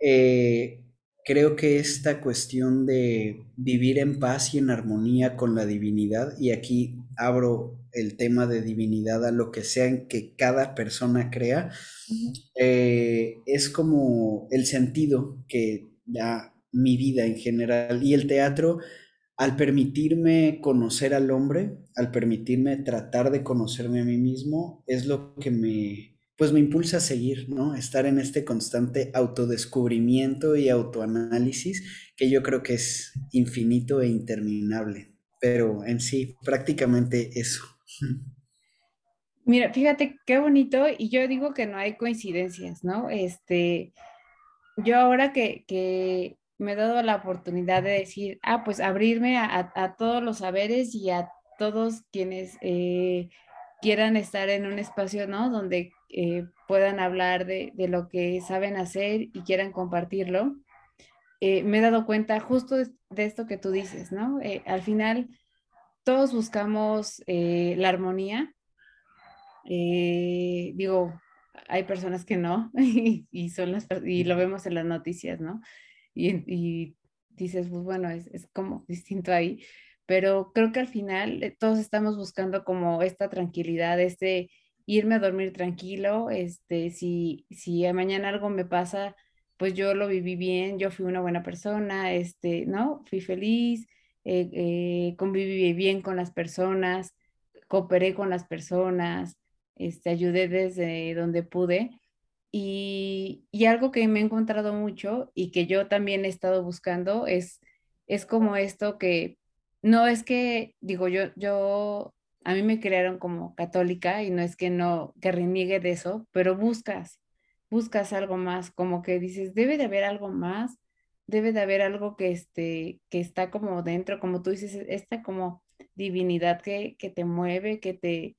C: eh, creo que esta cuestión de vivir en paz y en armonía con la divinidad, y aquí abro el tema de divinidad a lo que sea que cada persona crea, eh, es como el sentido que da mi vida en general. Y el teatro, al permitirme conocer al hombre, al permitirme tratar de conocerme a mí mismo, es lo que me, pues me impulsa a seguir, ¿no? Estar en este constante autodescubrimiento y autoanálisis que yo creo que es infinito e interminable. Pero en sí, prácticamente eso.
A: Mira, fíjate qué bonito, y yo digo que no hay coincidencias, ¿no? Este, yo ahora que, que me he dado la oportunidad de decir, ah, pues abrirme a, a todos los saberes y a todos quienes eh, quieran estar en un espacio, ¿no? Donde eh, puedan hablar de, de, lo que saben hacer y quieran compartirlo. Eh, me he dado cuenta justo de, de, esto que tú dices, ¿no? Eh, al final, todos buscamos eh, la armonía. digo, hay personas que no, (laughs) y, y, son las, y lo vemos en las noticias, ¿no? Y, y dices, pues bueno, es, es como distinto ahí, pero creo que al final eh, todos estamos buscando como esta tranquilidad, este irme a dormir tranquilo, este, si, si mañana algo me pasa, pues yo lo viví bien, yo fui una buena persona, este, ¿no? Fui feliz, eh, eh, conviví bien con las personas, cooperé con las personas, este, ayudé desde donde pude. Y, y, algo que me he encontrado mucho y que yo también he estado buscando es, es como esto que no es que, digo, yo, yo, a mí me crearon como católica y no es que no, que reniegue de eso, pero buscas, buscas algo más, como que dices, debe de haber algo más, debe de haber algo que, este, que está como dentro, como tú dices, esta como divinidad que, que te mueve, que te,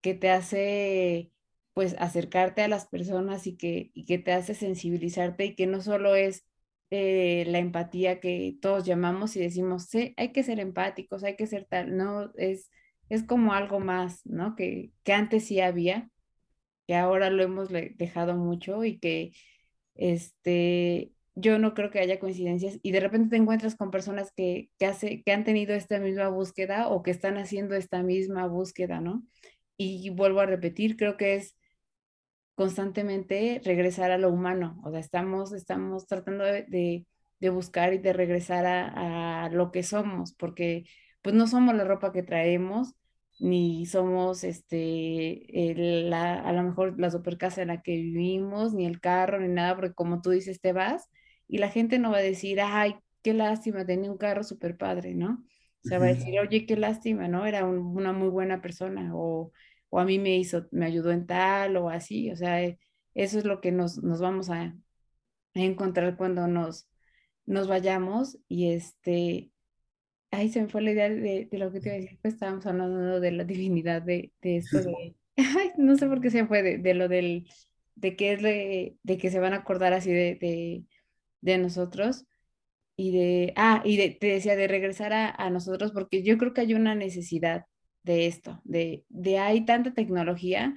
A: que te hace pues acercarte a las personas y que, y que te hace sensibilizarte y que no solo es eh, la empatía que todos llamamos y decimos, sí, hay que ser empáticos, hay que ser tal, no, es, es como algo más, ¿no? Que, que antes sí había, que ahora lo hemos dejado mucho y que, este, yo no creo que haya coincidencias y de repente te encuentras con personas que, que, hace, que han tenido esta misma búsqueda o que están haciendo esta misma búsqueda, ¿no? Y vuelvo a repetir, creo que es constantemente regresar a lo humano, o sea, estamos, estamos tratando de, de, buscar y de regresar a, a, lo que somos, porque pues no somos la ropa que traemos, ni somos este, el, la, a lo mejor la super casa en la que vivimos, ni el carro, ni nada, porque como tú dices, te vas y la gente no va a decir, ay, qué lástima, tenía un carro súper padre, ¿no? O sea, va a decir, oye, qué lástima, ¿no? Era un, una muy buena persona, o o a mí me hizo, me ayudó en tal o así, o sea, eh, eso es lo que nos, nos vamos a, a, encontrar cuando nos, nos vayamos y este, ay, se me fue la idea de, de lo que te iba a decir, pues estábamos hablando de la divinidad de, de esto de, (laughs) ay, no sé por qué se fue de, de lo del, de que es de, de, que se van a acordar así de, de, de nosotros y de, ah, y de, te decía de regresar a, a nosotros porque yo creo que hay una necesidad de esto, de, de hay tanta tecnología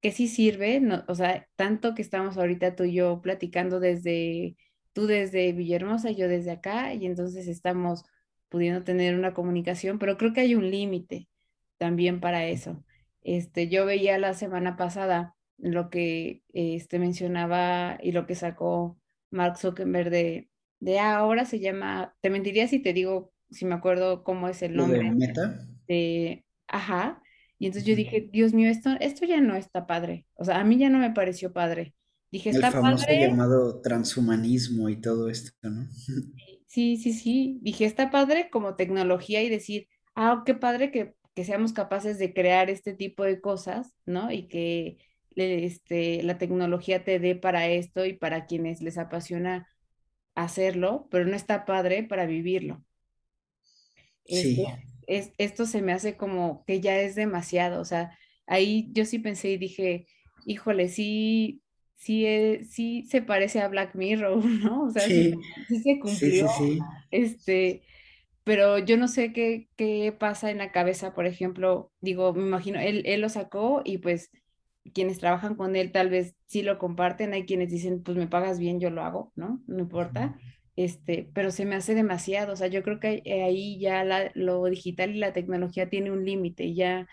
A: que sí sirve, no, o sea, tanto que estamos ahorita tú y yo platicando desde, tú desde Villahermosa, yo desde acá, y entonces estamos pudiendo tener una comunicación, pero creo que hay un límite también para eso. Este, yo veía la semana pasada lo que este, mencionaba y lo que sacó Mark Zuckerberg de, de ah, ahora se llama, te mentiría si te digo, si me acuerdo cómo es el nombre.
C: ¿De Meta?
A: De, Ajá. Y entonces yo dije, Dios mío, esto, esto ya no está padre. O sea, a mí ya no me pareció padre. Dije,
C: está El famoso
A: padre.
C: llamado transhumanismo y todo esto, ¿no?
A: Sí, sí, sí. Dije, está padre como tecnología y decir, ah, qué padre que, que seamos capaces de crear este tipo de cosas, ¿no? Y que este, la tecnología te dé para esto y para quienes les apasiona hacerlo, pero no está padre para vivirlo.
C: Sí.
A: Este, es, esto se me hace como que ya es demasiado, o sea, ahí yo sí pensé y dije, híjole, sí, sí, eh, sí se parece a Black Mirror, (laughs) ¿no? O sea, sí,
C: sí,
A: sí se cumplió,
C: sí,
A: este, pero yo no sé qué, qué pasa en la cabeza, por ejemplo, digo, me imagino, él, él lo sacó y pues quienes trabajan con él tal vez sí lo comparten, hay quienes dicen, pues me pagas bien, yo lo hago, ¿no? No importa. Este, pero se me hace demasiado, o sea, yo creo que ahí ya lo digital y la tecnología tiene un límite, ya,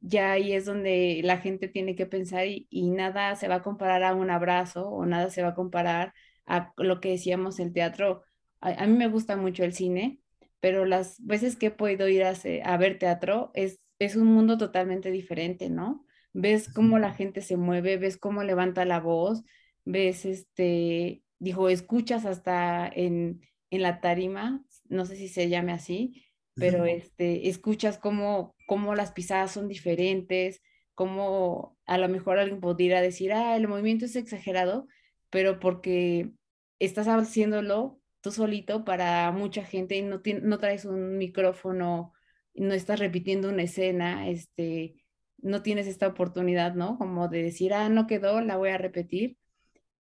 A: ya ahí es donde la gente tiene que pensar y, y, nada se va a comparar a un abrazo o nada se va a comparar a lo que decíamos el teatro. A, a mí me gusta mucho el cine, pero las veces que he podido ir a, a ver teatro es, es un mundo totalmente diferente, ¿no? ves cómo la gente se mueve, ves cómo levanta la voz, ves, este, dijo, escuchas hasta en, en la tarima, no sé si se llame así, pero este, escuchas cómo, cómo las pisadas son diferentes, cómo a lo mejor alguien podría decir, ah, el movimiento es exagerado, pero porque estás haciéndolo tú solito para mucha gente y no, no traes un micrófono, no estás repitiendo una escena, este, no tienes esta oportunidad, ¿no? Como de decir, ah, no quedó, la voy a repetir.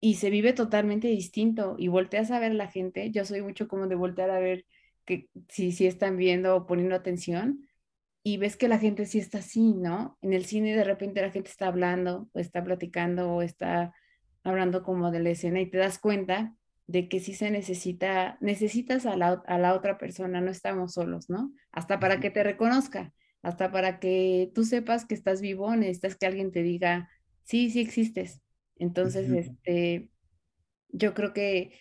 A: Y se vive totalmente distinto y volteas a ver a la gente. Yo soy mucho como de voltear a ver que si, si están viendo o poniendo atención y ves que la gente sí está así, ¿no? En el cine de repente la gente está hablando o está platicando o está hablando como de la escena y te das cuenta de que sí se necesita, necesitas a la, a la otra persona, no estamos solos, ¿no? Hasta para que te reconozca hasta para que tú sepas que estás vivo, necesitas que alguien te diga, sí, sí existes. Entonces, este, yo creo que,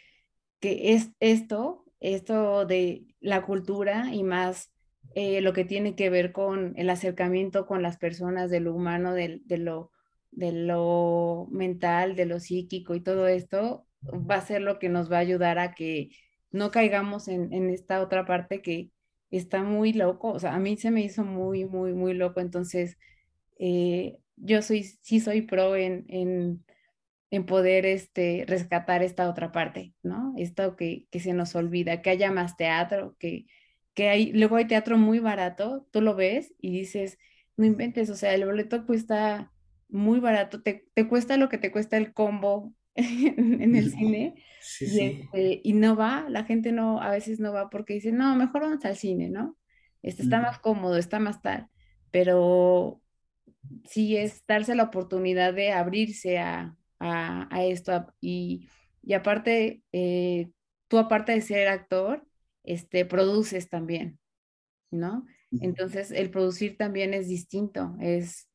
A: que es esto, esto de la cultura y más eh, lo que tiene que ver con el acercamiento con las personas, de lo humano, de, lo, de lo mental, de lo psíquico y todo esto, va a ser lo que nos va a ayudar a que no caigamos en, esta otra parte que, está muy loco, o sea, a mí se me hizo muy, muy, muy loco, entonces eh, yo soy, sí soy pro en, en, poder este, rescatar esta otra parte, ¿no? Esto que, que se nos olvida, que haya más teatro, que, que hay, luego hay teatro muy barato, tú lo ves y dices, no inventes, o sea, el boleto cuesta muy barato, te, te cuesta lo que te cuesta el combo (laughs) en, el cine y, este, y, no va, la gente no, a veces no va porque dice, no, mejor vamos al cine, ¿no? Este está más cómodo, está más tal, pero sí es darse la oportunidad de abrirse a, a, a esto y, y aparte, eh, tú aparte de ser actor, este, produces también, ¿no? Entonces, el producir también es distinto, es,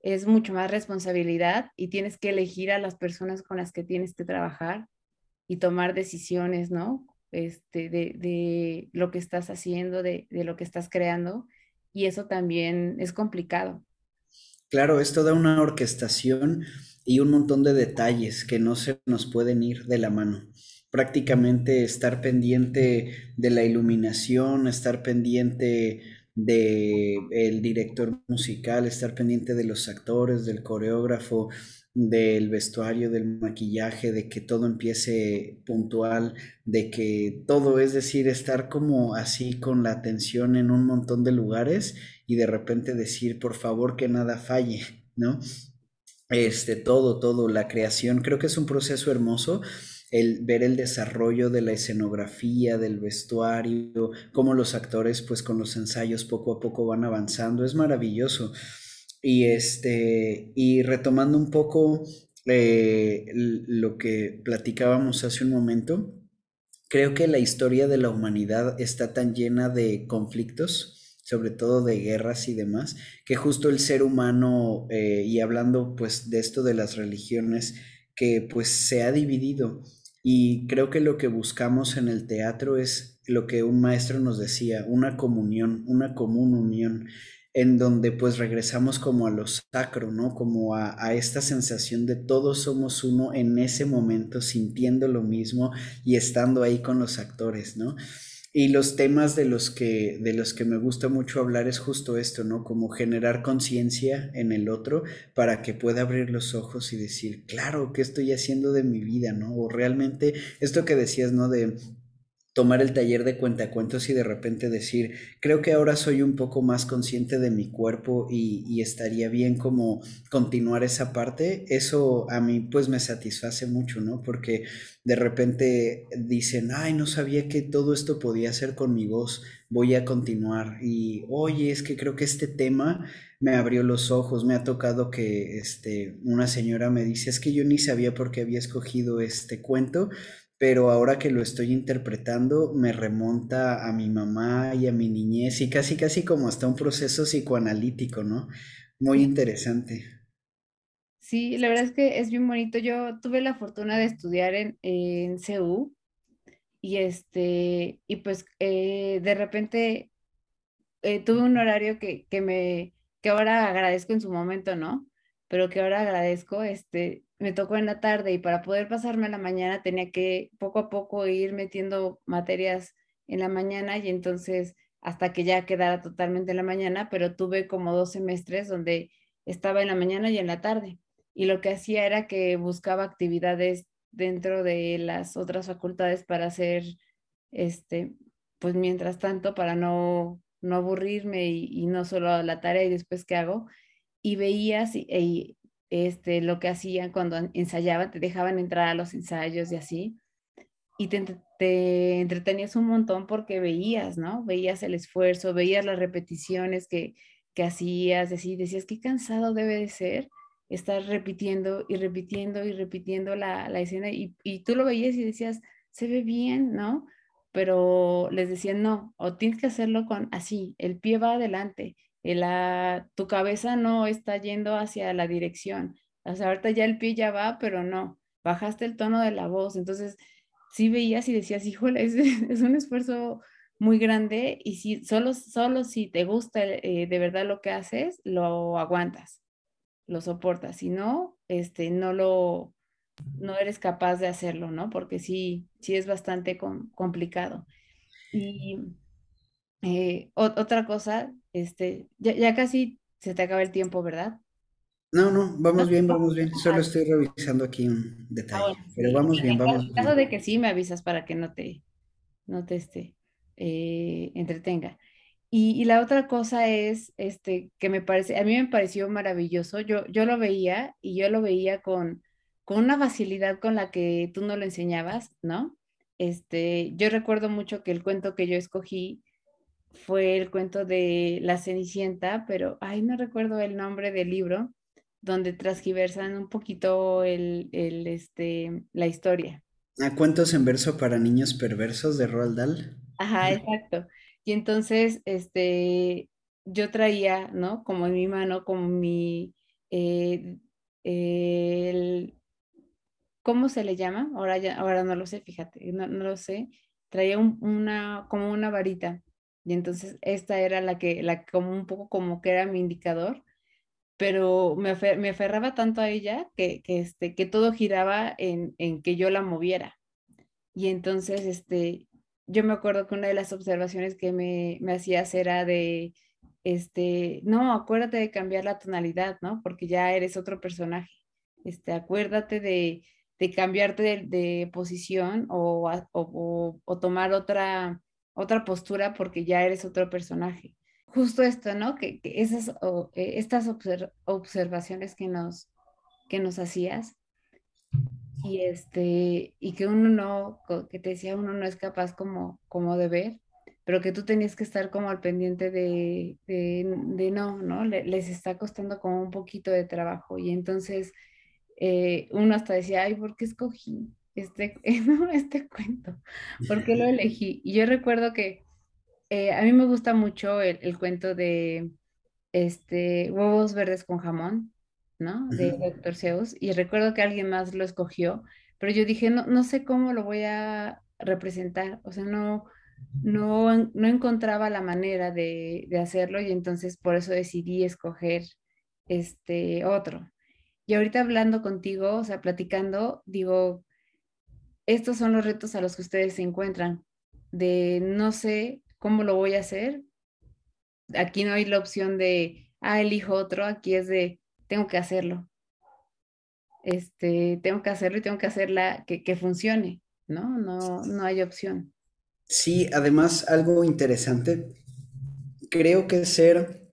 A: es mucho más responsabilidad y tienes que elegir a las personas con las que tienes que trabajar y tomar decisiones, ¿no? Este, de, de lo que estás haciendo, de, de, lo que estás creando, y eso también es complicado.
C: Claro, esto da una orquestación y un montón de detalles que no se nos pueden ir de la mano. Prácticamente estar pendiente de la iluminación, estar pendiente de director musical, estar pendiente de los actores, del coreógrafo, del vestuario, del maquillaje, de que todo empiece puntual, de que todo, es decir, estar como así con la atención en un montón de lugares y de repente decir, por favor, que nada falle, ¿no? Este, todo, todo, la creación, creo que es un proceso hermoso el ver el desarrollo de la escenografía, del vestuario, cómo los actores pues con los ensayos poco a poco van avanzando, es maravilloso. Y este, y retomando un poco eh, lo que platicábamos hace un momento, creo que la historia de la humanidad está tan llena de conflictos, sobre todo de guerras y demás, que justo el ser humano, eh, y hablando pues de esto de las religiones, que pues se ha dividido y creo que lo que buscamos en el teatro es lo que un maestro nos decía, una comunión, una común unión, en donde pues regresamos como a lo sacro, ¿no? Como a, a, esta sensación de todos somos uno en ese momento, sintiendo lo mismo y estando ahí con los actores, ¿no? Y los temas de los que, de los que me gusta mucho hablar es justo esto, ¿no? Como generar conciencia en el otro para que pueda abrir los ojos y decir, claro, ¿qué estoy haciendo de mi vida, ¿no? O realmente esto que decías, ¿no? De tomar el taller de cuentacuentos y de repente decir, creo que ahora soy un poco más consciente de mi cuerpo y, estaría bien como continuar esa parte, eso a mí pues me satisface mucho, ¿no? Porque de repente dicen, ay, no sabía que todo esto podía ser con mi voz, voy a continuar y, oye, es que creo que este tema me abrió los ojos, me ha tocado que este, una señora me dice, es que yo ni sabía por qué había escogido este cuento pero ahora que lo estoy interpretando me remonta a mi mamá y a mi niñez y casi casi como hasta un proceso psicoanalítico, ¿no? Muy interesante.
A: Sí, la verdad es que es bien bonito. Yo tuve la fortuna de estudiar en, en CEU y este, y pues eh, de repente eh, tuve un horario que, que me, que ahora agradezco en su momento, ¿no? Pero que ahora agradezco, este, me tocó en la tarde y para poder pasarme la mañana tenía que poco a poco ir metiendo materias en la mañana y entonces hasta que ya quedara totalmente en la mañana, pero tuve como dos semestres donde estaba en la mañana y en la tarde. Y lo que hacía era que buscaba actividades dentro de las otras facultades para hacer, este, pues mientras tanto, para no, no aburrirme y, no solo la tarea y después qué hago. Y veías y, este, lo que hacían cuando ensayaban, te dejaban entrar a los ensayos y así, y te, te, entretenías un montón porque veías, ¿no? Veías el esfuerzo, veías las repeticiones que, que hacías, así, decías, qué cansado debe de ser estar repitiendo y repitiendo y repitiendo la, la escena, y, y tú lo veías y decías, se ve bien, ¿no? Pero les decían, no, o tienes que hacerlo con así, el pie va adelante, la, tu cabeza no está yendo hacia la dirección. O sea, ahorita ya el pie ya va, pero no, bajaste el tono de la voz. Entonces, sí veías y decías, híjole, (laughs) es, un esfuerzo muy grande y si solo, solo si te gusta eh, de verdad lo que haces, lo aguantas, lo soportas. Si no, este, no lo, no eres capaz de hacerlo, ¿no? Porque sí, sí es bastante complicado. Y eh, otra cosa, este, ya, casi se te acaba el tiempo, ¿verdad?
C: No, no, vamos bien, vamos bien. Solo estoy revisando aquí un detalle. Ah, pero vamos bien, vamos
A: bien. En caso de que sí, me avisas para que no te, no te este, eh, entretenga. Y, la otra cosa es, este, que me parece, a mí me pareció maravilloso. Yo, yo lo veía y yo lo veía con, con una facilidad con la que tú no lo enseñabas, ¿no? Este, yo recuerdo mucho que el cuento que yo escogí fue el cuento de La Cenicienta, pero, ay, no recuerdo el nombre del libro, donde transgiversan un poquito el, el, este, la historia.
C: ¿A cuentos en verso para niños perversos de Roald Dahl?
A: Ajá, exacto. Y entonces, este, yo traía, ¿no? Como en mi mano, como mi, eh, el, ¿cómo se le llama? Ahora ya, ahora no lo sé, fíjate, no, no lo sé. Traía una, como una varita y entonces esta era la que, la como un poco como que era mi indicador, pero me, me aferraba tanto a ella que, que, este, que todo giraba en, en, que yo la moviera. Y entonces, este, yo me acuerdo que una de las observaciones que me, me hacías era de, este, no, acuérdate de cambiar la tonalidad, ¿no? Porque ya eres otro personaje. Este, acuérdate de, de cambiarte de, de posición o, o, o, tomar otra, otra postura porque ya eres otro personaje. Justo esto, ¿no? Que, esas, eh, estas observaciones que nos, que nos hacías y, este, y que uno no, que te decía uno no es capaz como, como de ver, pero que tú tenías que estar como al pendiente de, de, no, ¿no? les está costando como un poquito de trabajo y entonces eh, uno hasta decía, ay, ¿por qué escogí? Este, (laughs) este cuento, ¿por qué lo (laughs) elegí? Y yo recuerdo que eh, a mí me gusta mucho el, cuento de este, huevos verdes con jamón, ¿no? De Dr. Seuss, y recuerdo que alguien más lo escogió, pero yo dije, no, no sé cómo lo voy a representar, o sea, no, no, no encontraba la manera de, de hacerlo y entonces por eso decidí escoger este otro. Y ahorita hablando contigo, o sea, platicando, digo, estos son los retos a los que ustedes se encuentran, de no sé cómo lo voy a hacer. Aquí no hay la opción de, ah, elijo otro, aquí es de, tengo que hacerlo. Este, tengo que hacerlo y tengo que hacerla que, que funcione, ¿no? No, no hay opción.
C: Sí, además algo interesante, creo que ser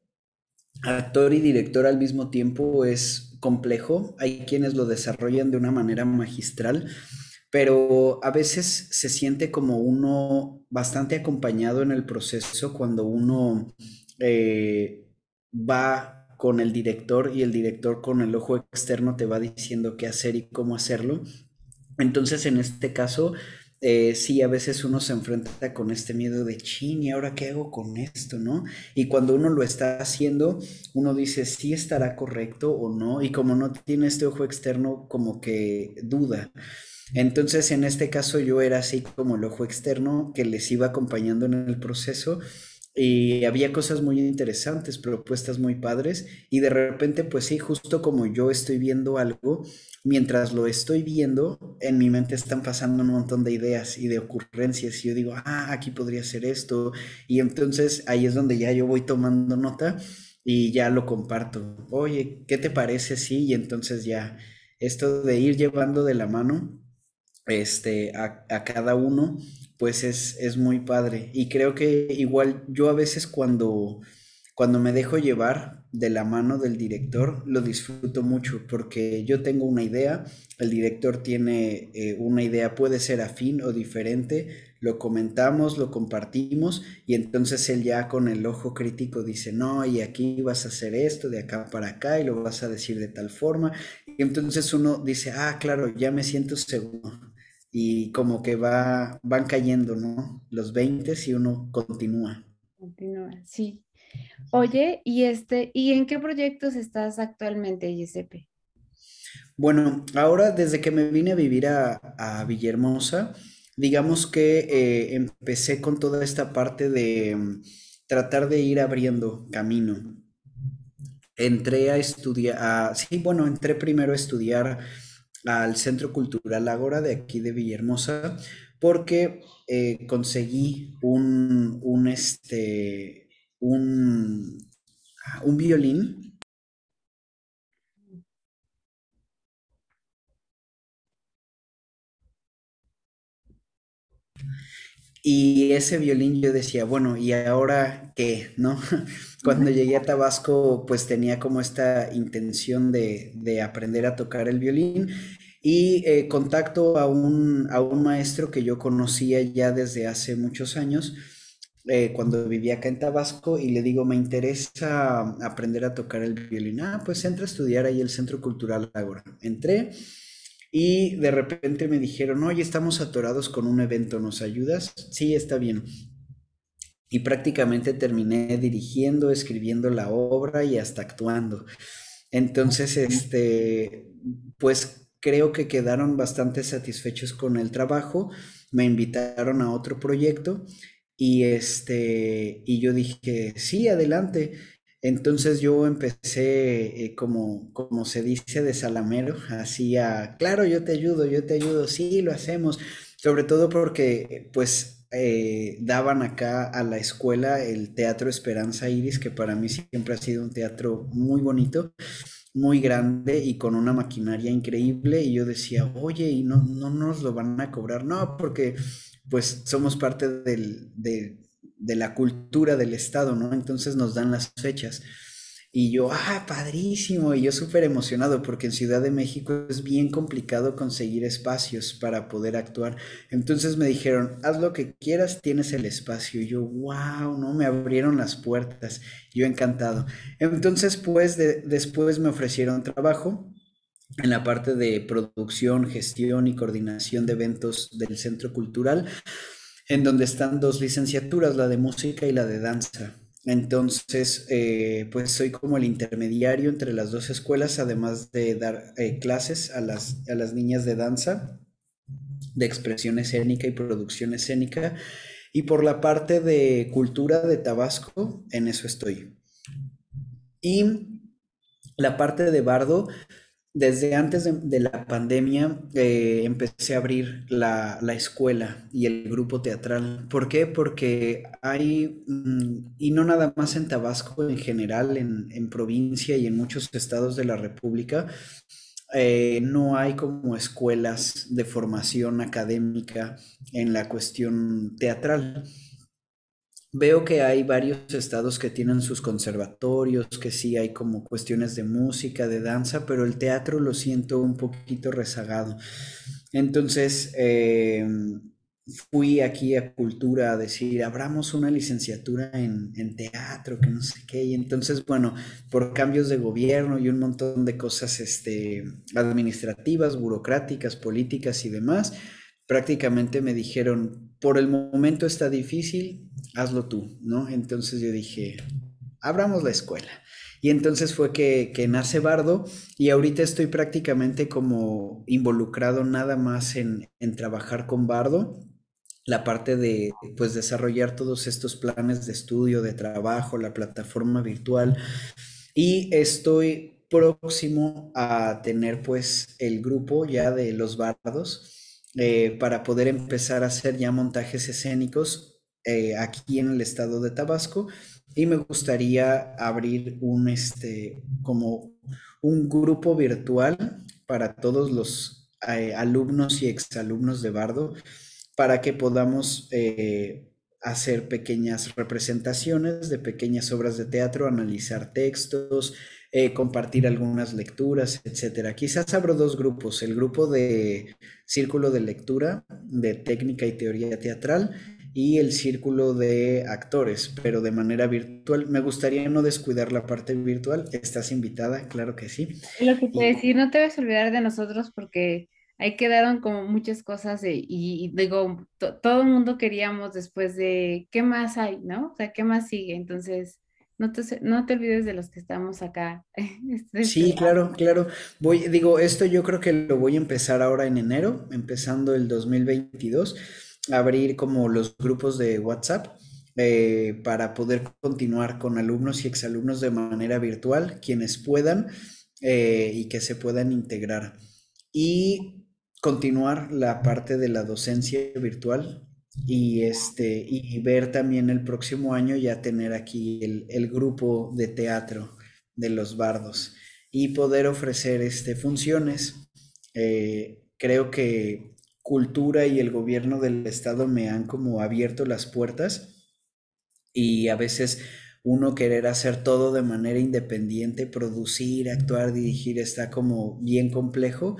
C: actor y director al mismo tiempo es complejo. Hay quienes lo desarrollan de una manera magistral, pero a veces se siente como uno bastante acompañado en el proceso cuando uno eh, va con el director y el director con el ojo externo te va diciendo qué hacer y cómo hacerlo. Entonces, en este caso, eh, sí, a veces uno se enfrenta con este miedo de chin, ¿y ahora qué hago con esto, no? Y cuando uno lo está haciendo, uno dice, sí estará correcto o no, y como no tiene este ojo externo, como que duda. Entonces, en este caso, yo era así como el ojo externo que les iba acompañando en el proceso y había cosas muy interesantes, propuestas muy padres y de repente pues sí, justo como yo estoy viendo algo, mientras lo estoy viendo, en mi mente están pasando un montón de ideas y de ocurrencias y yo digo, ah, aquí podría ser esto y entonces ahí es donde ya yo voy tomando nota y ya lo comparto. Oye, ¿qué te parece? Sí, y entonces ya esto de ir llevando de la mano este, a, cada uno pues es, es muy padre. Y creo que igual yo a veces cuando, cuando me dejo llevar de la mano del director, lo disfruto mucho porque yo tengo una idea, el director tiene eh, una idea, puede ser afín o diferente, lo comentamos, lo compartimos y entonces él ya con el ojo crítico dice, no, y aquí vas a hacer esto, de acá para acá y lo vas a decir de tal forma. Y entonces uno dice, ah, claro, ya me siento seguro y como que va, van cayendo, ¿no? Los 20 y uno continúa.
A: Continúa, sí. Oye, ¿y este, y en qué proyectos estás actualmente, Giuseppe?
C: Bueno, ahora desde que me vine a vivir a, a Villahermosa, digamos que eh, empecé con toda esta parte de mm, tratar de ir abriendo camino. Entré a estudiar, sí, bueno, entré primero a estudiar al Centro Cultural Ágora de aquí de Villahermosa porque eh, conseguí un, un, este, un, un violín Y ese violín yo decía, bueno, ¿y ahora qué? ¿No? (laughs) Cuando llegué a Tabasco, pues tenía como esta intención de, de aprender a tocar el violín y eh, contacto a un, a un maestro que yo conocía ya desde hace muchos años, eh, cuando vivía acá en Tabasco, y le digo, me interesa aprender a tocar el violín. Ah, pues entra a estudiar ahí el Centro Cultural Ágora. Entré y de repente me dijeron, oye, estamos atorados con un evento, ¿nos ayudas? Sí, está bien. Y prácticamente terminé dirigiendo, escribiendo la obra y hasta actuando. Entonces, este, pues creo que quedaron bastante satisfechos con el trabajo. Me invitaron a otro proyecto y este, y yo dije, sí, adelante. Entonces yo empecé, eh, como, como se dice, de salamero, así a, claro, yo te ayudo, yo te ayudo, sí, lo hacemos, sobre todo porque pues eh, daban acá a la escuela el Teatro Esperanza Iris, que para mí siempre ha sido un teatro muy bonito, muy grande y con una maquinaria increíble, y yo decía, oye, y no, no nos lo van a cobrar, no, porque pues somos parte de la cultura del Estado, ¿no? Entonces nos dan las fechas. Y yo, ah, padrísimo, y yo súper emocionado porque en Ciudad de México es bien complicado conseguir espacios para poder actuar. Entonces me dijeron, haz lo que quieras, tienes el espacio. Y yo, wow, ¿no? Me abrieron las puertas. Yo encantado. Entonces, pues, después me ofrecieron trabajo en la parte de producción, gestión y coordinación de eventos del Centro Cultural en donde están dos licenciaturas, la de música y la de danza. Entonces, eh, pues soy como el intermediario entre las dos escuelas, además de dar eh, clases a las, a las niñas de danza, de expresión escénica y producción escénica. Y por la parte de cultura de Tabasco, en eso estoy. Y la parte de bardo, desde antes de, la pandemia eh, empecé a abrir la, escuela y el grupo teatral. ¿Por qué? Porque hay, mm, y no nada más en Tabasco, en general, en, provincia y en muchos estados de la República, eh, no hay como escuelas de formación académica en la cuestión teatral. Veo que hay varios estados que tienen sus conservatorios, que sí hay como cuestiones de música, de danza, pero el teatro lo siento un poquito rezagado. Entonces, em, fui aquí a Cultura a decir, abramos una licenciatura en, en, teatro, que no sé qué. Y entonces, bueno, por cambios de gobierno y un montón de cosas este, administrativas, burocráticas, políticas y demás, prácticamente me dijeron, por el momento está difícil, hazlo tú, ¿no? Entonces yo dije, abramos la escuela. Y entonces fue que, que, nace Bardo y ahorita estoy prácticamente como involucrado nada más en, en trabajar con Bardo la parte de pues desarrollar todos estos planes de estudio, de trabajo, la plataforma virtual y estoy próximo a tener pues el grupo ya de los bardos eh, para poder empezar a hacer ya montajes escénicos eh, aquí en el estado de Tabasco y me gustaría abrir un este como un grupo virtual para todos los eh, alumnos y exalumnos de Bardo para que podamos eh, hacer pequeñas representaciones de pequeñas obras de teatro, analizar textos, compartir algunas lecturas, etcétera. Quizás abro dos grupos, el grupo de círculo de lectura de técnica y teoría teatral y el círculo de actores, pero de manera virtual. Me gustaría no descuidar la parte virtual. ¿Estás invitada? Claro que sí.
A: Lo que te decir, no te vas a olvidar de nosotros porque ahí quedaron como muchas cosas y, digo, todo el mundo queríamos después de, ¿qué más hay? ¿No? O sea, ¿qué más sigue? Entonces, no te, no te olvides de los que estamos acá. (laughs)
C: Este, sí, este, claro, claro. Voy, digo, esto yo creo que lo voy a empezar ahora en enero, empezando el 2022, abrir como los grupos de WhatsApp. Eh, para poder continuar con alumnos y exalumnos de manera virtual, quienes puedan eh, y que se puedan integrar. Y continuar la parte de la docencia virtual y este y ver también el próximo año ya tener aquí el, grupo de teatro de los bardos y poder ofrecer este funciones eh, creo que cultura y el gobierno del estado me han como abierto las puertas y a veces uno querer hacer todo de manera independiente, producir, actuar, dirigir, está como bien complejo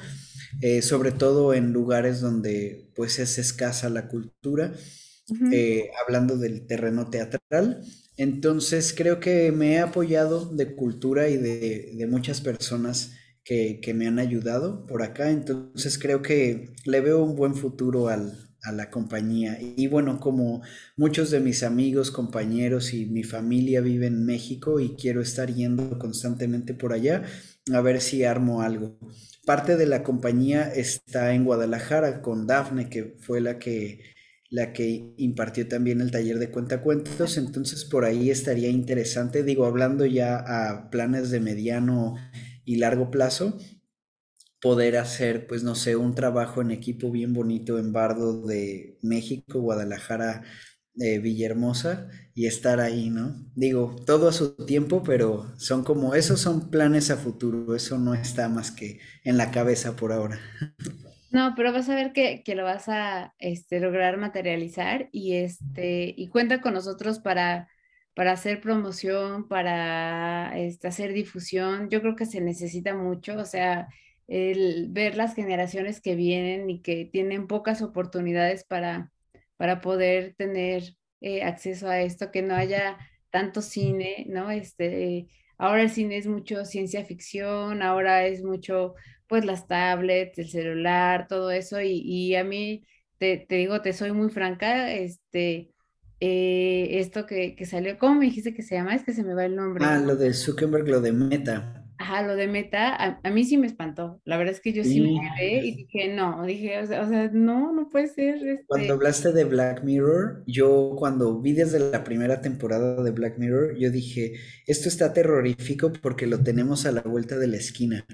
C: eh, sobre todo en lugares donde pues es escasa la cultura, eh, hablando del terreno teatral. Entonces creo que me he apoyado de cultura y de, muchas personas que, me han ayudado por acá. Entonces creo que le veo un buen futuro a la compañía. Y bueno, como muchos de mis amigos, compañeros y mi familia viven en México y quiero estar yendo constantemente por allá, a ver si armo algo. Parte de la compañía está en Guadalajara con Dafne, que fue la que, la que impartió también el taller de cuentacuentos, entonces por ahí estaría interesante, digo, hablando ya a planes de mediano y largo plazo, poder hacer, pues no sé, un trabajo en equipo bien bonito en Bardo de México, Guadalajara, de Villahermosa y estar ahí, ¿no? Digo, todo a su tiempo, pero son como, esos son planes a futuro, eso no está más que en la cabeza por ahora. (laughs)
A: No, pero vas a ver que, lo vas a este, lograr materializar y, este, y cuenta con nosotros para, para hacer promoción, para este, hacer difusión. Yo creo que se necesita mucho, o sea, el ver las generaciones que vienen y que tienen pocas oportunidades para para poder tener eh, acceso a esto, que no haya tanto cine, ¿no? Este, ahora el cine es mucho ciencia ficción, ahora es mucho, pues, las tablets, el celular, todo eso, y, a mí, te, digo, te soy muy franca, este, eh, esto que, que, salió, ¿cómo me dijiste que se llama? Es que se me va el nombre.
C: Ah, lo de Zuckerberg, lo de Meta.
A: Ajá, lo de Meta, a, mí sí me espantó. La verdad es que yo sí, me quedé y dije, no, dije, o sea, no, no puede ser.
C: Cuando este hablaste de Black Mirror, yo cuando vi desde la primera temporada de Black Mirror, yo dije, esto está terrorífico porque lo tenemos a la vuelta de la esquina.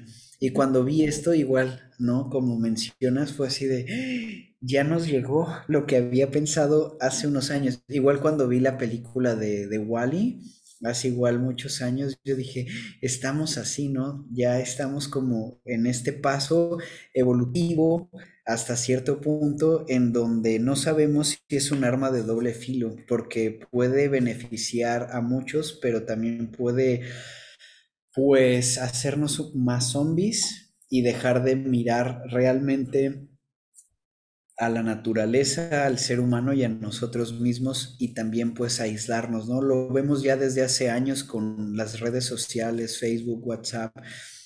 C: Y cuando vi esto, igual, ¿no? Como mencionas, fue así de, ya nos llegó lo que había pensado hace unos años. Igual cuando vi la película de, de Wally hace igual muchos años, yo dije, estamos así, ¿no? Ya estamos como en este paso evolutivo hasta cierto punto en donde no sabemos si es un arma de doble filo, porque puede beneficiar a muchos, pero también puede, pues, hacernos más zombies y dejar de mirar realmente a la naturaleza, al ser humano y a nosotros mismos y también pues aislarnos, ¿no? Lo vemos ya desde hace años con las redes sociales, Facebook, WhatsApp,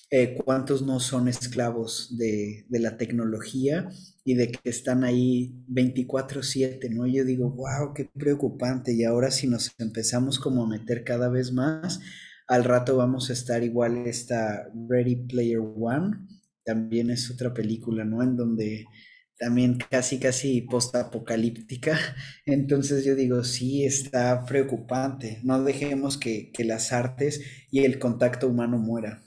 C: eh, cuántos no son esclavos de, de, la tecnología y de que están ahí 24/7, ¿no? Yo digo, wow, qué preocupante y ahora si nos empezamos como a meter cada vez más, al rato vamos a estar igual esta Ready Player One, también es otra película, ¿no? En donde también casi, casi post-apocalíptica. (laughs) Entonces yo digo, sí, está preocupante. No dejemos que, que, las artes y el contacto humano muera.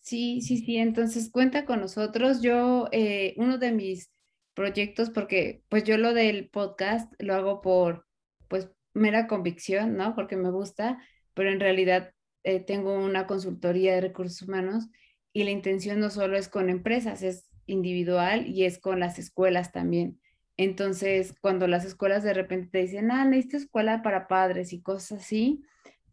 A: Sí, sí, sí. Entonces cuenta con nosotros. Yo, eh, uno de mis proyectos, porque pues yo lo del podcast lo hago por, pues, mera convicción, ¿no? Porque me gusta, pero en realidad eh, tengo una consultoría de recursos humanos y la intención no solo es con empresas, es individual y es con las escuelas también. Entonces, cuando las escuelas de repente te dicen, ah, necesito escuela para padres y cosas así,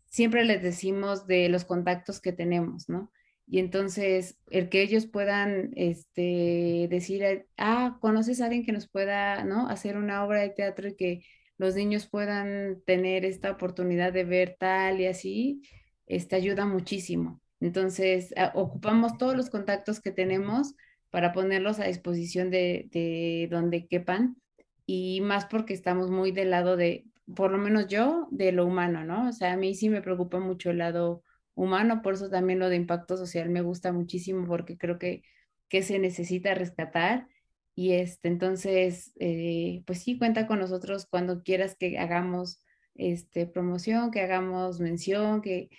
A: siempre les decimos de los contactos que tenemos, ¿no? Y entonces, el que ellos puedan este, decir, ah, ¿conoces a alguien que nos pueda, ¿no? Hacer una obra de teatro y que los niños puedan tener esta oportunidad de ver tal y así, este, ayuda muchísimo. Entonces, ah, ocupamos todos los contactos que tenemos para ponerlos a disposición de, donde quepan y más porque estamos muy del lado de, por lo menos yo, de lo humano, ¿no? O sea, a mí sí me preocupa mucho el lado humano, por eso también lo de impacto social me gusta muchísimo porque creo que, que se necesita rescatar. Y este, entonces, eh, pues sí, cuenta con nosotros cuando quieras que hagamos este, promoción, que hagamos mención, que,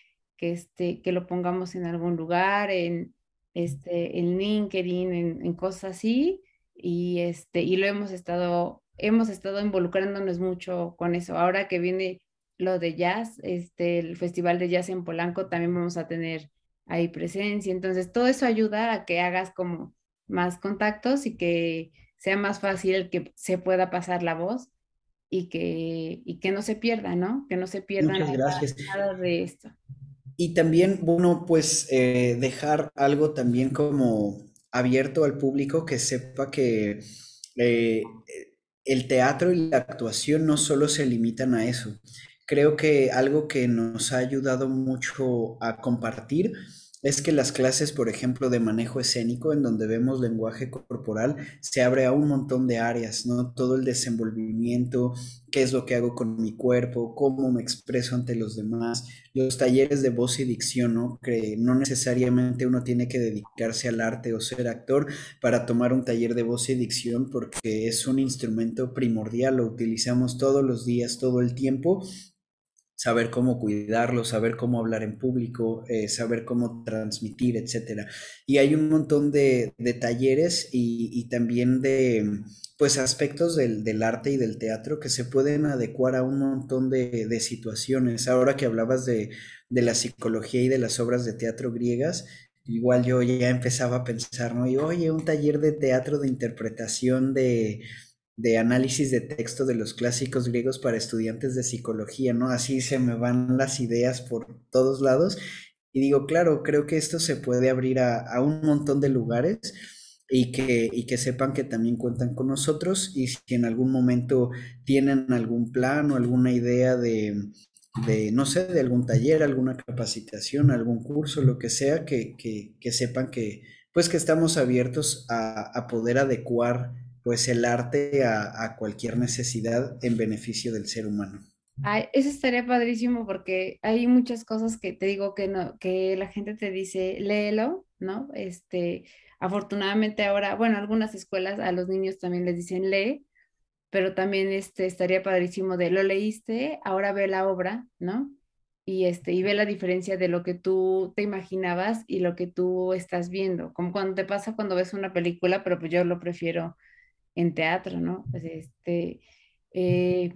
A: que, este, que lo pongamos en algún lugar, en, este, en LinkedIn, en, cosas así, y, este, y lo hemos estado, hemos estado involucrándonos mucho con eso. Ahora que viene lo de jazz, este, el Festival de Jazz en Polanco, también vamos a tener ahí presencia. Entonces, todo eso ayuda a que hagas como más contactos y que sea más fácil que se pueda pasar la voz y que, y que no se pierda, ¿no? Que no se pierda nada de esto.
C: Y también, bueno, pues eh, dejar algo también como abierto al público que sepa que eh, el teatro y la actuación no solo se limitan a eso. Creo que algo que nos ha ayudado mucho a compartir es que las clases, por ejemplo, de manejo escénico, en donde vemos lenguaje corporal, se abre a un montón de áreas, ¿no? Todo el desenvolvimiento, qué es lo que hago con mi cuerpo, cómo me expreso ante los demás, los talleres de voz y dicción, ¿no? Que no necesariamente uno tiene que dedicarse al arte o ser actor para tomar un taller de voz y dicción, porque es un instrumento primordial, lo utilizamos todos los días, todo el tiempo saber cómo cuidarlo, saber cómo hablar en público, eh, saber cómo transmitir, etc. Y hay un montón de, talleres y, también de pues aspectos del, arte y del teatro que se pueden adecuar a un montón de, situaciones. Ahora que hablabas de, de, la psicología y de las obras de teatro griegas, igual yo ya empezaba a pensar, ¿no? Y oye, un taller de teatro de interpretación de de análisis de texto de los clásicos griegos para estudiantes de psicología, ¿no? Así se me van las ideas por todos lados. Y digo, claro, creo que esto se puede abrir a, un montón de lugares y que, y que sepan que también cuentan con nosotros y si en algún momento tienen algún plan o alguna idea de, de no sé, de algún taller, alguna capacitación, algún curso, lo que sea, que, que, sepan que, pues que estamos abiertos a, a poder adecuar pues el arte a, cualquier necesidad en beneficio del ser humano.
A: Ay, eso estaría padrísimo porque hay muchas cosas que te digo que no, que la gente te dice, léelo, ¿no? Este, afortunadamente ahora, bueno, algunas escuelas a los niños también les dicen lee, pero también este estaría padrísimo de lo leíste, ahora ve la obra, ¿no? Y este, y ve la diferencia de lo que tú te imaginabas y lo que tú estás viendo, como cuando te pasa cuando ves una película, pero pues yo lo prefiero en teatro, ¿no? Pues este, eh,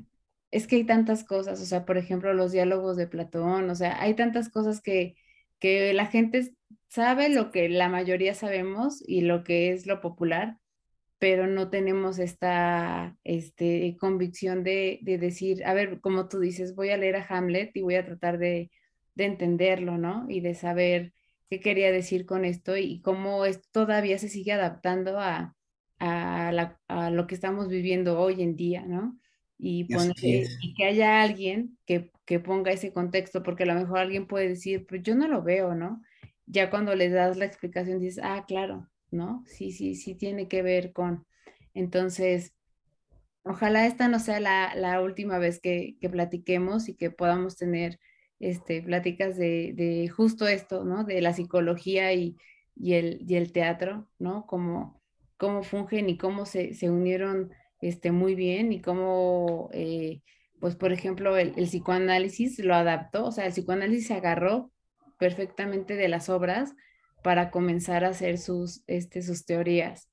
A: es que hay tantas cosas, o sea, por ejemplo, los diálogos de Platón, o sea, hay tantas cosas que, que la gente sabe lo que la mayoría sabemos y lo que es lo popular, pero no tenemos esta este, convicción de, de, decir, a ver, como tú dices, voy a leer a Hamlet y voy a tratar de, de entenderlo, ¿no? Y de saber qué quería decir con esto y cómo es, todavía se sigue adaptando a, a, la, a lo que estamos viviendo hoy en día, ¿no? y, y que haya alguien que, que, ponga ese contexto, porque a lo mejor alguien puede decir, pues yo no lo veo, ¿no? Ya cuando le das la explicación dices, ah, claro, ¿no? Sí, sí, sí tiene que ver con. Entonces, ojalá esta no sea la, la última vez que, que, platiquemos y que podamos tener este, pláticas de, de, justo esto, ¿no? De la psicología y, y, el, y el teatro, ¿no? Cómo, cómo fungen y cómo se, se unieron este, muy bien y cómo, eh, pues por ejemplo, el, psicoanálisis lo adaptó, o sea, el psicoanálisis se agarró perfectamente de las obras para comenzar a hacer sus, este, sus teorías.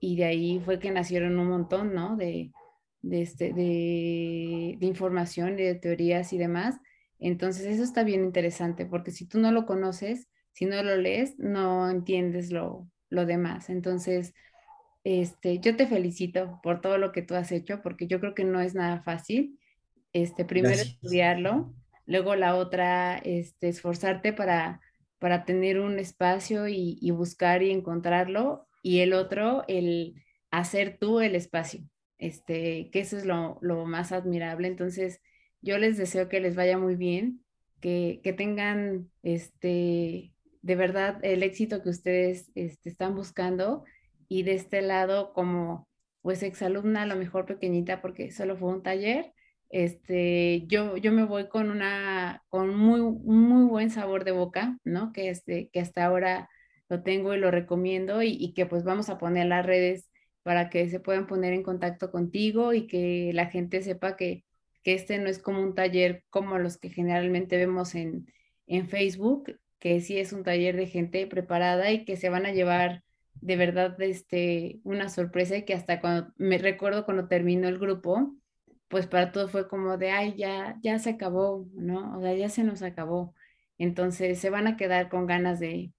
A: Y de ahí fue que nacieron un montón, ¿no? De, de, este, de, de información, de teorías y demás. Entonces, eso está bien interesante, porque si tú no lo conoces, si no lo lees, no entiendes lo, lo demás. Entonces, este, yo te felicito por todo lo que tú has hecho, porque yo creo que no es nada fácil. Este, primero estudiarlo, luego la otra, este, esforzarte para, para tener un espacio y, buscar y encontrarlo, y el otro, el hacer tú el espacio, este, que eso es lo, más admirable. Entonces, yo les deseo que les vaya muy bien, que, que tengan, este, de verdad, el éxito que ustedes este, están buscando y de este lado como pues exalumna a lo mejor pequeñita porque solo fue un taller, este, yo, yo me voy con una, con muy, muy buen sabor de boca, ¿no? Que, este, que hasta ahora lo tengo y lo recomiendo y, que pues vamos a poner las redes para que se puedan poner en contacto contigo y que la gente sepa que, que este no es como un taller como los que generalmente vemos en, en Facebook, que sí es un taller de gente preparada y que se van a llevar de verdad este, una sorpresa y que hasta cuando me recuerdo cuando terminó el grupo, pues para todos fue como de, ay, ya, ya se acabó, ¿no? O sea, ya se nos acabó. Entonces se van a quedar con ganas de,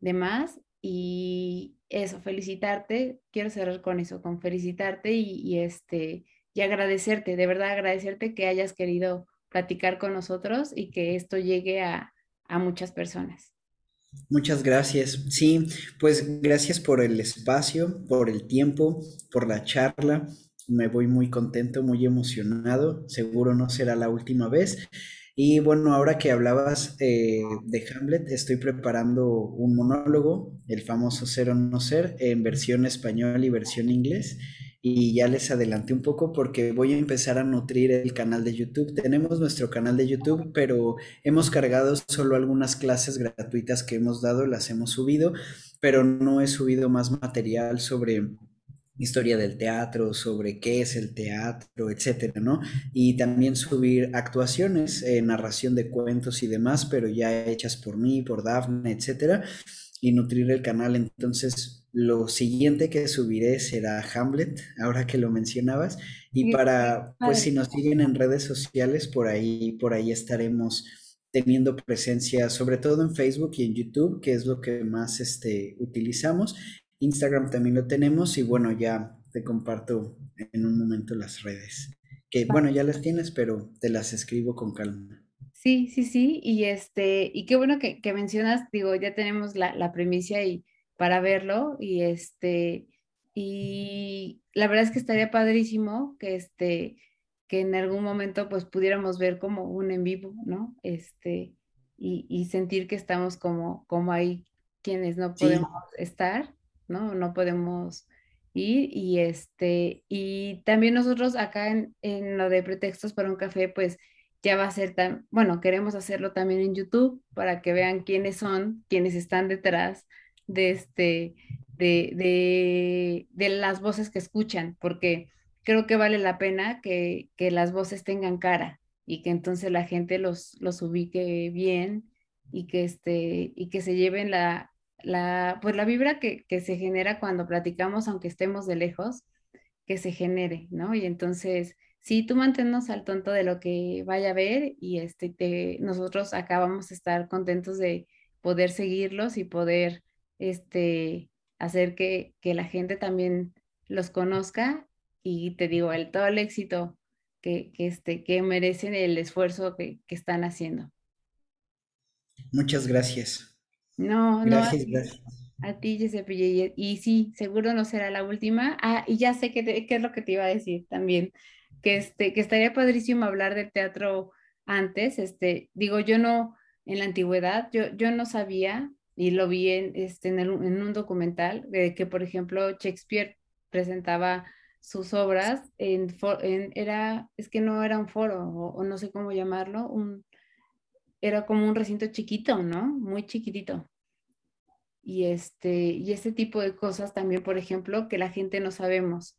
A: de más y eso, felicitarte, quiero cerrar con eso, con felicitarte y, este, y agradecerte, de verdad agradecerte que hayas querido platicar con nosotros y que esto llegue a, a muchas personas.
C: Muchas gracias. Sí, pues gracias por el espacio, por el tiempo, por la charla. Me voy muy contento, muy emocionado. Seguro no será la última vez. Y bueno, ahora que hablabas eh, de Hamlet, estoy preparando un monólogo, el famoso Ser o No Ser, en versión español y versión inglés y ya les adelanté un poco porque voy a empezar a nutrir el canal de YouTube. Tenemos nuestro canal de YouTube, pero hemos cargado solo algunas clases gratuitas que hemos dado, las hemos subido, pero no he subido más material sobre historia del teatro, sobre qué es el teatro, etcétera, ¿no? Y también subir actuaciones, eh, narración de cuentos y demás, pero ya hechas por mí, por Dafne, etcétera, y nutrir el canal. Entonces, lo siguiente que subiré será Hamlet, ahora que lo mencionabas. Y para, pues si nos siguen en redes sociales, por ahí, por ahí estaremos teniendo presencia, sobre todo en Facebook y en YouTube, que es lo que más este, utilizamos. Instagram también lo tenemos y bueno, ya te comparto en un momento las redes. Que bueno, ya las tienes, pero te las escribo con calma.
A: Sí, sí, sí. Y este, y qué bueno que, mencionas, digo, ya tenemos la, la primicia y para verlo y este y la verdad es que estaría padrísimo que este que en algún momento pues pudiéramos ver como un en vivo, ¿no? Este y, y sentir que estamos como como ahí quienes no podemos estar, ¿no? No podemos ir y este y también nosotros acá en, en lo de pretextos para un café pues ya va a ser tan, bueno, queremos hacerlo también en YouTube para que vean quiénes son, quienes están detrás de, este, de, de, las voces que escuchan, porque creo que vale la pena que, que, las voces tengan cara y que entonces la gente los, los ubique bien y que, este, y que se lleven la, la, pues la vibra que, que se genera cuando platicamos, aunque estemos de lejos, que se genere, ¿no? Y entonces sí, tú manténnos al tonto de lo que vaya a ver y este, nosotros acá vamos a estar contentos de poder seguirlos y poder este, hacer que, la gente también los conozca y te digo, el, todo el éxito que, este, que merecen el esfuerzo que, están haciendo.
C: Muchas gracias.
A: No, gracias, no. Gracias. A ti, Giuseppe. Y, y, sí, seguro no será la última. Ah, y ya sé qué, qué es lo que te iba a decir también que, este, que estaría padrísimo hablar del teatro antes. Este, digo, yo no, en la antigüedad, yo, yo no sabía, y lo vi en, este, en, un documental, de que, por ejemplo, Shakespeare presentaba sus obras en, en, era, es que no era un foro, o, no sé cómo llamarlo, un, era como un recinto chiquito, ¿no? Muy chiquitito. Y este, y este tipo de cosas también, por ejemplo, que la gente no sabemos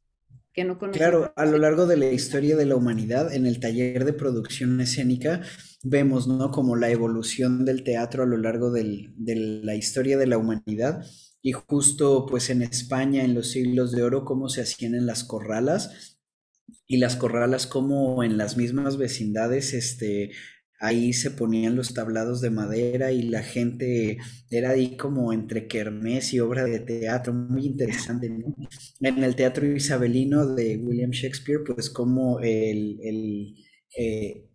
A: no
C: Claro, a lo largo de la historia de la humanidad, en el taller de producción escénica, vemos, ¿no? Como la evolución del teatro a lo largo de la historia de la humanidad. Y justo, pues en España, en los siglos de oro, cómo se hacían en las corralas. Y las corralas como en las mismas vecindades, este, ahí se ponían los tablados de madera y la gente era ahí como entre kermés y obra de teatro, muy interesante. En el teatro isabelino de William Shakespeare, pues como el, el eh,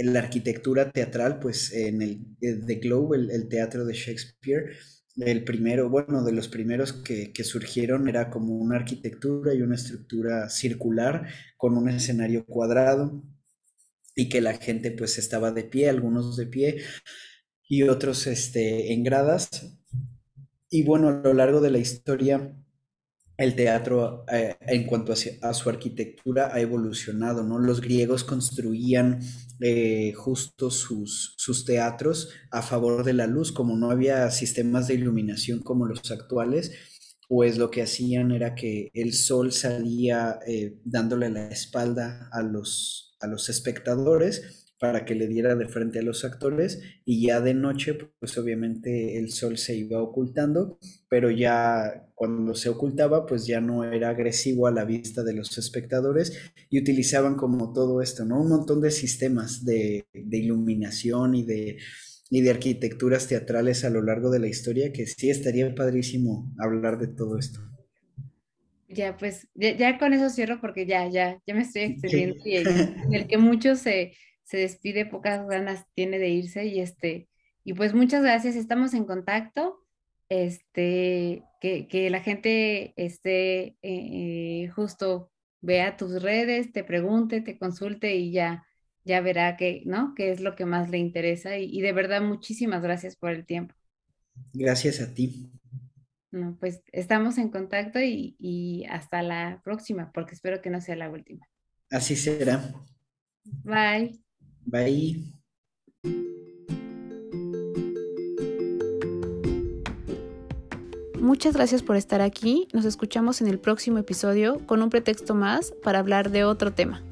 C: la arquitectura teatral, pues en el The Globe, el, teatro de Shakespeare, el primero, bueno, de los primeros que, que, surgieron era como una arquitectura y una estructura circular con un escenario cuadrado y que la gente pues estaba de pie, algunos de pie y otros este, en gradas. Y bueno, a lo largo de la historia, el teatro eh, en cuanto a, su arquitectura ha evolucionado, ¿no? Los griegos construían eh, justo sus, sus teatros a favor de la luz, como no había sistemas de iluminación como los actuales, pues lo que hacían era que el sol salía eh, dándole la espalda a los, a los espectadores para que le diera de frente a los actores y ya de noche pues obviamente el sol se iba ocultando pero ya cuando se ocultaba pues ya no era agresivo a la vista de los espectadores y utilizaban como todo esto, ¿no? Un montón de sistemas de, iluminación y de, y de arquitecturas teatrales a lo largo de la historia que sí estaría padrísimo hablar de todo esto.
A: Ya, pues, ya, con eso cierro porque ya, ya, ya me estoy extendiendo y en el que mucho se, se despide, pocas ganas tiene de irse y este, y pues muchas gracias, estamos en contacto, este, que, que la gente esté eh, justo vea tus redes, te pregunte, te consulte y ya, ya verá que, ¿no? Qué es lo que más le interesa y, y de verdad muchísimas gracias por el tiempo.
C: Gracias a ti.
A: No, pues estamos en contacto y, hasta la próxima, porque espero que no sea la última.
C: Así será.
A: Bye.
C: Bye.
A: Muchas gracias por estar aquí. Nos escuchamos en el próximo episodio con un pretexto más para hablar de otro tema.